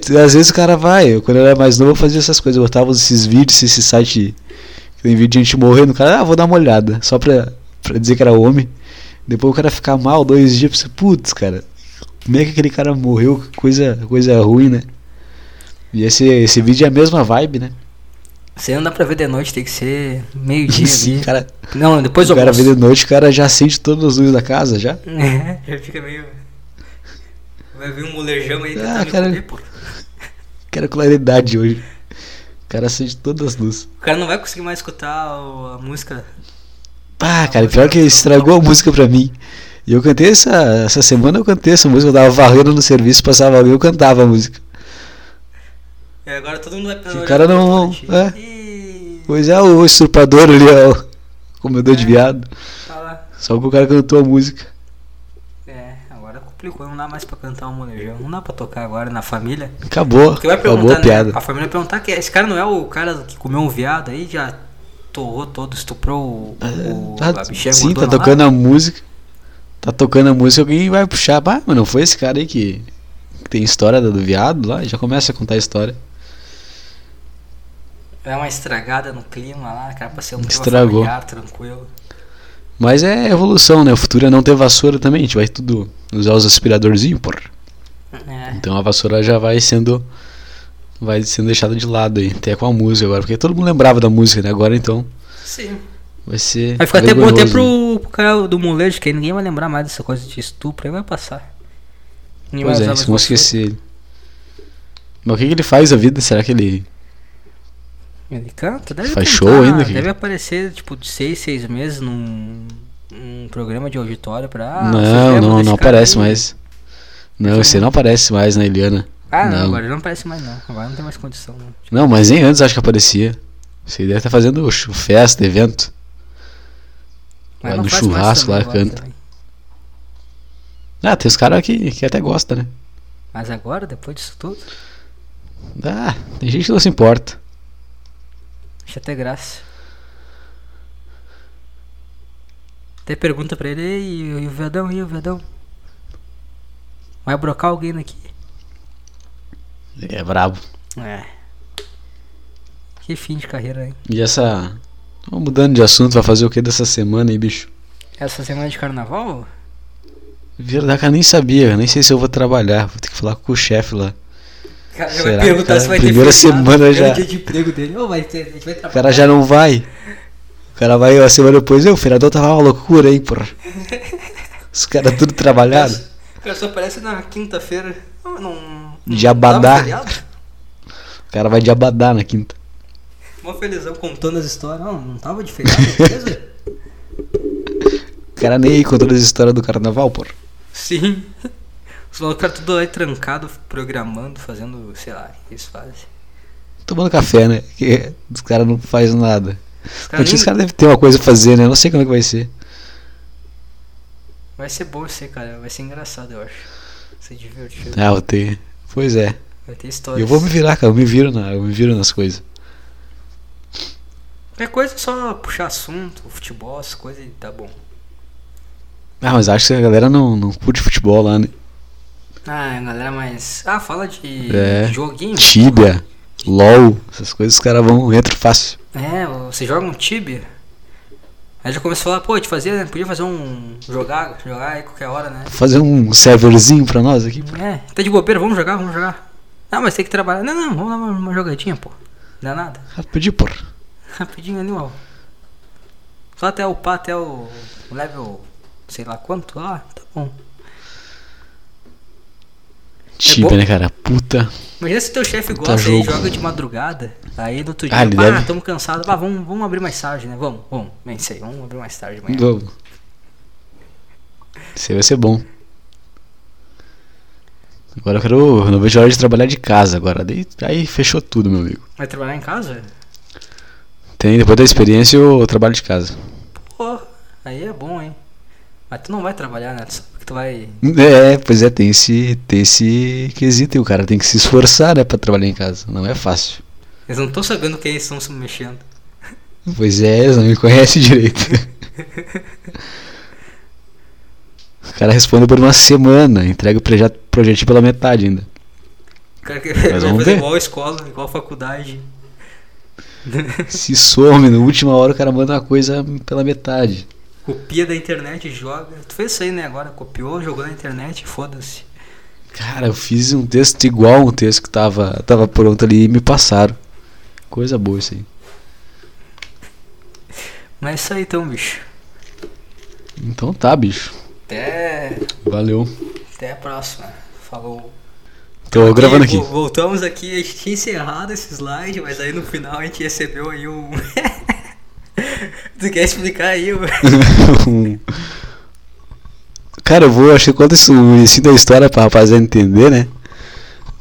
Tu- às vezes o cara vai. Eu, quando eu era mais novo, eu fazia essas coisas. Eu botava esses vídeos, esse site que tem vídeo de gente morrendo. O cara, ah, vou dar uma olhada. Só pra, pra dizer que era homem. Depois o cara ficar mal dois dias. Você, putz, cara. Como é que aquele cara morreu? Que Coisa, coisa ruim, né? E esse, esse vídeo é a mesma vibe, né? Você não dá pra ver de noite, tem que ser meio-dia Sim, ali. cara. Não, depois o do cara vê de noite, o cara já acende todas as luzes da casa já. É, já fica meio. Vai vir um molejão aí Ah, tentando me cara. comer, pô. Quero claridade hoje. O cara acende todas as luzes. O cara não vai conseguir mais escutar o- a música. Ah, cara, pior que estragou a música pra mim. E eu cantei essa, essa semana, eu cantei essa música, eu tava varrendo no serviço, passava ali, eu cantava a música. E agora todo mundo vai o olhar cara não- é. Ih, Pois é, o usurpador ali, ó, o comedor de É. viado. tá lá. Só que o cara cantou a música. É, agora complicou, não dá mais pra cantar um molejão. Não dá pra tocar agora na família. Acabou, Porque vai acabou a piada. né? A família vai perguntar que esse cara não é o cara que comeu um viado aí, já torrou todo, estuprou o, o, Tá- a bichinha sim, tá gordona lá? tocando a música. Tá tocando a música, alguém vai puxar. Ah, mas não foi esse cara aí que, que tem história do viado lá? Já começa a contar a história. É uma estragada no clima lá, cara, pra ser um clima Estragou. familiar, tranquilo. Mas é evolução, né? O futuro é não ter vassoura também. A gente vai tudo usar os aspiradorzinhos, porra. É, Então a vassoura já vai sendo vai sendo deixada de lado aí, até com a música agora, porque todo mundo lembrava da música, né? Agora então, sim. Vai ser. Vai ficar até bom até pro, pro cara do molejo, que aí ninguém vai lembrar mais dessa coisa de estupro, aí vai passar. Ninguém Pois vai é, se vão esquecer ele. Mas o que, que ele faz da vida? Será que ele. Ele canta, deve Faz cantar, show ainda, Deve aparecer, tipo, de seis, seis meses num, num programa de auditório pra. Ah, não, não, não aparece aí? mais. Não, aí não aparece mais na Eliana. Ah, não, Não. agora não aparece mais não. Agora não tem mais condição. Não. Não, mas nem antes acho que aparecia. Você deve estar fazendo festa, evento. Mas Vai no churrasco lá, canta. também. Ah, tem os caras que, que até gostam, né? Mas agora, depois disso tudo, Ah, tem gente que não se importa. Até graça. Até pergunta pra ele, e, e o Vedão, e o Vedão? Vai brocar alguém daqui? É brabo. É. Que fim de carreira, hein? E essa. Vamos mudando de assunto, vai fazer o que dessa semana aí, bicho? Essa semana de carnaval? Verdade, eu nem sabia, nem sei se eu vou trabalhar. Vou ter que falar com o chefe lá. Cara, já vai perguntar Cara, se vai ter primeira feriado. semana já- o dia de emprego dele. Ô, vai ter, a gente vai O trabalhar. cara já não vai. O cara vai uma semana depois. "Ô, O feriador tava uma loucura aí, porra. (laughs) Os caras tudo trabalhado. O cara só aparece na quinta-feira. Não, não, De Abadá. O cara vai de abadá na quinta. Mó felizão contando as histórias. Não, não tava de feriado, beleza? (laughs) O cara nem aí contando as histórias do carnaval, porra. Sim. Os malucos ficaram tudo aí trancado, programando, fazendo, sei lá, o que eles fazem. Tomando café, né? Que os caras não fazem nada. Os caras nem- caras devem ter uma coisa a fazer, né? Eu não sei como é que vai ser. Vai ser bom aí, cara. Vai ser engraçado, eu acho. Vai ser divertido. Ah, vou ter. Pois é. Vai ter histórias. Eu vou me virar, cara. Eu me viro, na, eu me viro nas coisas. Qualquer coisa é só puxar assunto, futebol, as coisas e tá bom. Ah, mas acho que a galera não, não curte futebol lá, né? Ah, galera, mas. Ah, fala de É. joguinho. Tibia, LOL, essas coisas os caras vão, entram fácil. É, você joga um Tibia. Aí já começou a falar, pô, te fazer, né? Podia fazer um. jogar, jogar aí qualquer hora, né? Fazer um serverzinho pra nós aqui. É, tá de bobeira, vamos jogar, vamos jogar. Ah, mas tem que trabalhar. Não, não, vamos dar uma, uma jogadinha, pô. Não dá nada. Rapidinho, porra. Rapidinho ó. Só até upar até o level. sei lá quanto lá, tá bom. Tibia, bom? né, cara? Puta. Imagina se teu chefe gosta e joga de madrugada. Aí no outro dia, Ah, ele ah, deve- tamo cansado. Ah, vamos, vamos abrir mais tarde, né? Vamos, vamos. Bem, sei, vamos abrir mais tarde amanhã. Vamos. Isso aí vai ser bom. Agora eu quero. Não vejo a hora de trabalhar de casa agora. Daí, aí fechou tudo, meu amigo. Vai trabalhar em casa? Tem, depois da experiência eu trabalho de casa. Pô, aí é bom, hein? Mas tu não vai trabalhar, né? Tu sabe que tu vai. É, pois é, tem esse, tem esse quesito e o cara tem que se esforçar, né, pra trabalhar em casa. Não é fácil. Eles não estão sabendo quem eles estão se mexendo. Pois é, eles não me conhecem (laughs) direito. o cara responde por uma semana, entrega o projeto, projetinho pela metade ainda. O cara que vai vamos fazer ver. igual a escola, igual a faculdade. Se some, na última hora o cara manda uma coisa pela metade. Copia da internet joga. Tu fez isso aí, né? Agora copiou, jogou na internet foda-se. Cara, eu fiz um texto igual um texto que tava, tava pronto ali e me passaram. Coisa boa isso aí. Mas é isso aí então, bicho. Então tá, bicho. Até, Valeu. até a próxima. Falou. Tô gravando aqui. vo- Voltamos aqui, a gente tinha encerrado esse slide, mas aí no final a gente recebeu aí um. (laughs) (laughs) tu quer explicar aí? o- Um- (laughs) Cara, eu vou, acho que eu conto isso, da história pra rapaziada entender, né?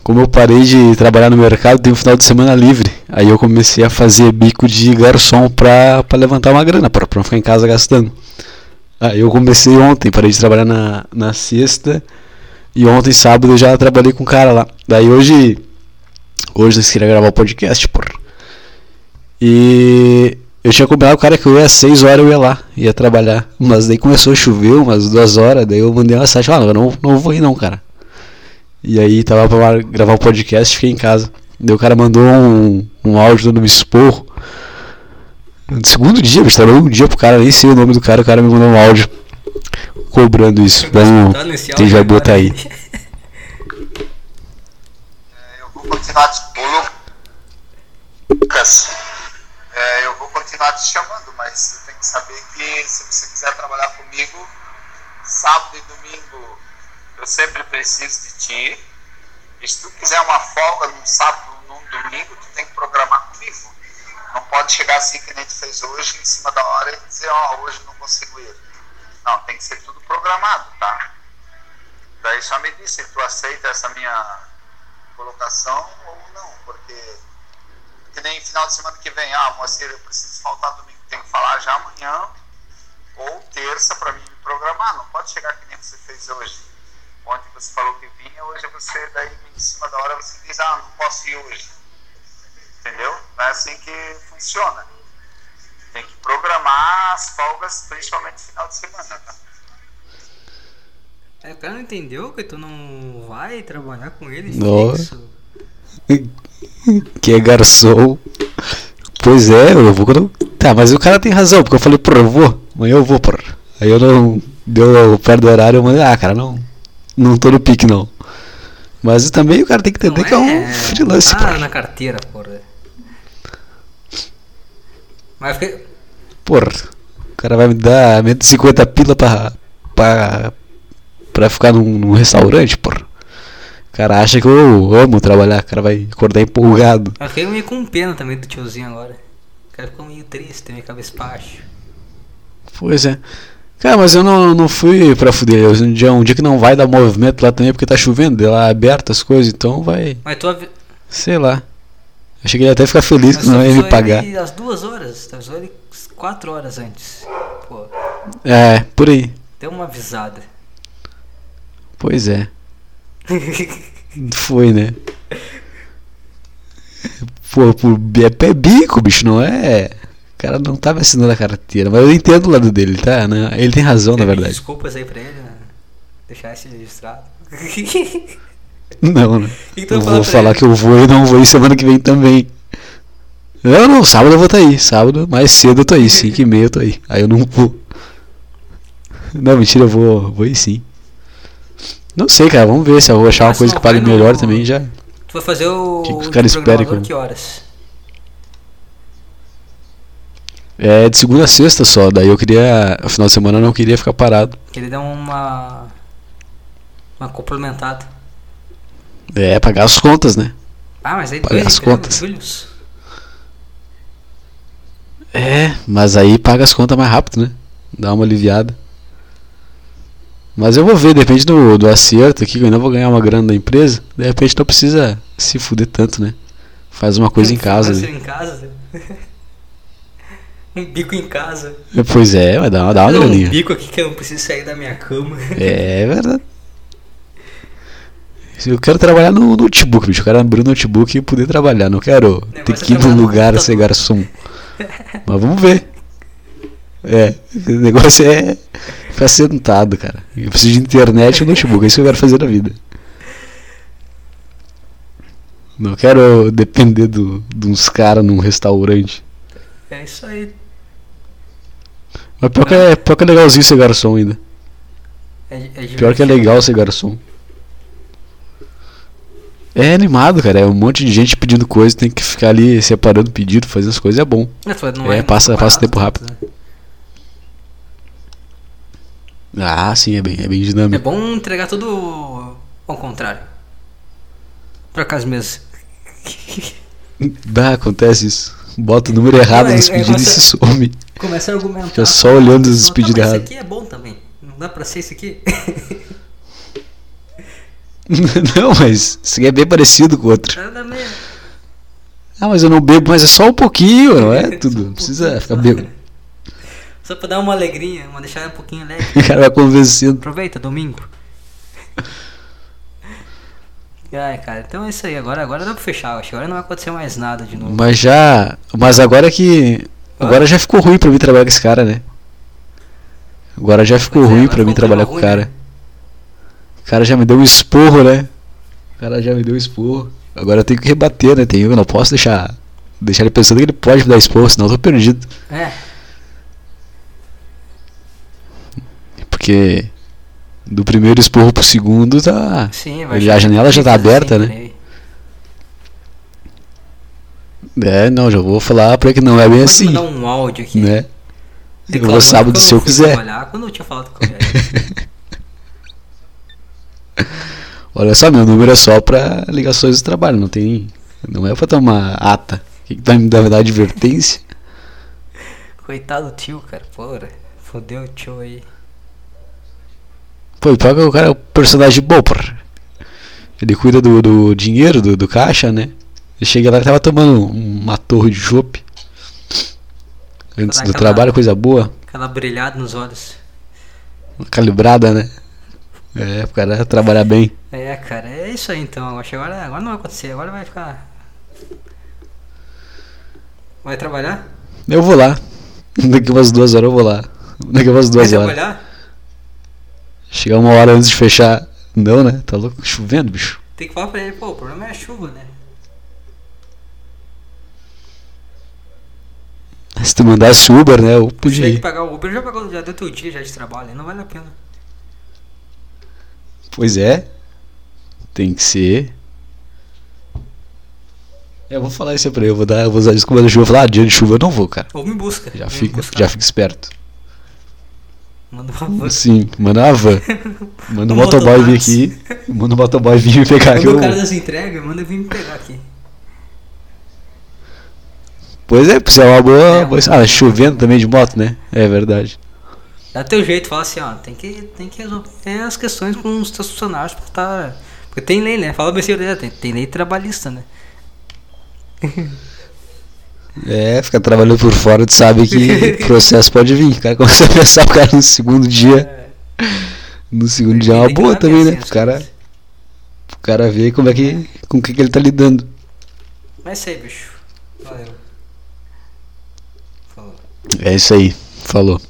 Como eu parei de trabalhar no mercado, tem um final de semana livre. Aí eu comecei a fazer bico de garçom pra, pra levantar uma grana, pra, pra não ficar em casa gastando. Aí eu comecei ontem, parei de trabalhar na, na sexta. E ontem, sábado, eu já trabalhei com um cara lá. Daí hoje. Hoje eles queriam gravar o podcast, porra. E eu tinha combinado com o cara que eu ia às 6 horas eu ia lá, ia trabalhar. Mas daí começou a chover umas duas horas, daí eu mandei uma mensagem, ah, não, eu não, não vou ir não, cara. E aí tava pra gravar o podcast, fiquei em casa. Daí o cara mandou um, um áudio dando me esporro. No segundo dia, bicho, trabalhei um dia pro cara, nem sei o nome do cara, o cara me mandou um áudio cobrando isso. Tá nesse quem vai botar aí? É, eu vou continuar. Lu- Lucas, é, eu vou continuar te chamando, mas você tem que saber que se você quiser trabalhar comigo, sábado e domingo eu sempre preciso de ti. E se tu quiser uma folga num sábado, num domingo, tu tem que programar comigo. Não pode chegar assim que nem tu fez hoje, em cima da hora, e dizer, ó, oh, hoje não consigo ir. Não, tem que ser tudo programado, tá? Daí só me disse se tu aceita essa minha colocação ou não, porque que nem final de semana que vem, ah, Moacir, eu preciso faltar domingo, tenho que falar já amanhã ou terça para mim me programar, não pode chegar que nem você fez hoje. Ontem você falou que vinha, hoje você daí em cima da hora você diz, ah, não posso ir hoje. Entendeu? Não é assim que funciona. Tem que programar as folgas, principalmente no final de semana, tá? É, o cara não entendeu que tu não vai trabalhar com ele Não. fixo. Que é garçom. Pois é, eu vou quando. Tá, mas o cara tem razão, porque eu falei, porra, eu vou, amanhã eu vou, porra. Aí eu não. Deu perto do horário, eu mandei, ah, cara, não. Não tô no pique não. Mas também o cara tem que entender Não que é um freelance, porra. na carteira, porra. Mas fiquei... Porra, o cara vai me dar 150 pila pra. pra. pra ficar num, num restaurante, porra. O cara acha que eu amo trabalhar, o cara vai acordar empolgado. Mas fiquei meio com pena também do tiozinho agora. O cara ficou meio triste, meio cabeça baixo. Pois é. Cara, mas eu não, não fui pra fuder. Eu- Um dia, um dia que não vai dar movimento lá também porque tá chovendo, lá aberto as coisas, então vai. Mas tu avi... Sei lá. Achei que ele ia até ficar feliz Mas que não ia me pagar. ele às duas horas. Avisou ele quatro horas antes. Pô, É, por aí. deu uma avisada. Pois é. (laughs) Foi, né? Pô, por, é pé bico, bicho, não é? O cara não tava assinando a carteira, mas eu entendo o lado dele, tá? Né? Ele tem razão, na Pede verdade. Desculpas aí pra ele, né? Deixar esse registrado. (laughs) Não, né? E tu Eu vou falar ele? que eu vou e não vou ir semana que vem também. Não, não, sábado eu vou estar aí. Sábado, mais cedo eu tô aí. 5 e meia eu tô aí. Aí eu não vou. Não, mentira, eu vou, vou ir sim. Não sei, cara, vamos ver se eu vou achar uma coisa que pague vai no- melhor também já. Tu vai fazer o. Que que os caras esperam que horas? É de segunda a sexta só, daí eu queria. No final de semana eu não queria ficar parado. Que ele dá uma. Uma complementada. É, pagar as contas, né? Ah, mas aí Pagar dois as contas. Julius? É, mas aí paga as contas mais rápido, né? Dá uma aliviada. Mas eu vou ver, depende do, do acerto aqui, que eu ainda vou ganhar uma grana da empresa. De repente não precisa se fuder tanto, né? Faz uma coisa em casa. Né? em casa. (laughs) um bico em casa. Pois é, vai dar uma, dá uma Não, um graninha. bico aqui que eu não preciso sair da minha cama. É verdade. Eu quero trabalhar no notebook, bicho. Eu quero abrir o notebook e poder trabalhar. Não quero ter é que ir num lugar ser garçom. (laughs) Mas vamos ver. É, o negócio é ficar sentado, cara. Eu preciso de internet e notebook. É isso que eu quero fazer na vida. Não quero depender do, de uns caras num restaurante. É isso aí. Mas pior que, é, pior que é legalzinho ser garçom ainda. É, é Pior que é legal ser garçom. É animado, cara. É um monte de gente pedindo coisa, tem que ficar ali separando pedido, fazendo as coisas, é bom. Não É, muito passa- passa tempo rápido. Ah, sim, é bem, é bem É dinâmico. bom entregar tudo ao contrário. Trocar as mesas. (laughs) Dá, acontece isso. Bota o número errado Não, é- nos é pedidos e se some. Começa a argumentar. Fica só olhando os pedidos errados. Esse aqui é bom também. Não dá pra ser isso aqui. (laughs) não, mas isso aqui é bem parecido com o outro. Nada mesmo. Ah, mas eu não bebo, mas é só um pouquinho, não é (laughs) tudo. Não precisa ficar só. Só pra dar uma alegrinha, uma deixar um pouquinho alegre. (laughs) O cara vai convencendo. Aproveita, domingo. (laughs) Ai, cara, então é isso aí. Agora, agora dá pra fechar. Acho que agora não vai acontecer mais nada de novo. Mas já. Mas agora que. Agora já ficou ruim pra mim trabalhar com esse cara, né? Agora já ficou Pois é, ruim pra mim trabalhar clima com o ruim, cara. né? O cara já me deu um esporro, né? O cara já me deu um esporro. Agora eu tenho que rebater, né? Tenho, eu não posso deixar. Deixar ele pensando que ele pode me dar esporro, senão eu tô perdido. É, Porque. Do primeiro esporro pro segundo tá. sim, vai a janela já tá aberta, assim, né? aí. É, não, já vou falar pra que não é bem assim. mandar um áudio aqui. Né? Eu vou sábado se eu quiser. Quando eu tinha falado com. (laughs) Olha só, meu número é só pra ligações do trabalho, não tem. Não é pra tomar ata. O que, que vai me dar, me dar advertência? Coitado do tio, cara. Porra. Fodeu o tio aí. Pô, e pior que o cara é o personagem bom, porra. Ele cuida do, do dinheiro, do, do caixa, né? Eu cheguei lá e tava tomando uma torre de chopp. Antes do aquela- trabalho, coisa boa. Aquela brilhada nos olhos. Calibrada, né? É, pro cara trabalhar bem. É, cara, é isso aí então. Agora, agora não vai acontecer. Agora vai ficar. Vai trabalhar? Eu vou lá. (laughs) Daqui umas duas horas eu vou lá. Daqui umas Vai duas horas. trabalhar? Chegar uma hora antes de fechar. Não, né? Tá louco? Chovendo, bicho. Tem que falar pra ele, pô, o problema é a chuva, né? Se tu mandasse Uber, né? Eu podia tiver que pagar o Uber, já, pagou, já deu teu dia já de trabalho, não vale a pena. Pois é. Tem que ser. É, eu vou falar isso pra ele. Eu vou, dar, eu vou usar desculpa da chuva. Falar, ah, dia de chuva eu não vou, cara. Ou me busca. Já fica, já fica esperto. Manda uma van. Sim, manda uma van. (laughs) Manda um Um motoboy vir aqui. Manda um motoboy vir me pegar aqui. Eu- o cara das entregas, manda vir me pegar aqui. Pois é, isso é uma boa. É, boa- Ah, chovendo também de moto, né? É verdade. Dá teu jeito, fala assim, ó, tem que, tem que resolver as questões com os teus funcionários pra tá. Porque tem lei, né? Fala besteira, tem, tem lei trabalhista, né? (laughs) É, ficar trabalhando por fora, tu sabe que (laughs) processo pode vir. O cara começa a pensar o cara no segundo dia. No segundo dia é uma boa também, né? assim as O cara, o cara vê como é que, com o que, que ele tá lidando. Mas é isso aí, bicho. Valeu. Falou. É isso aí. Falou.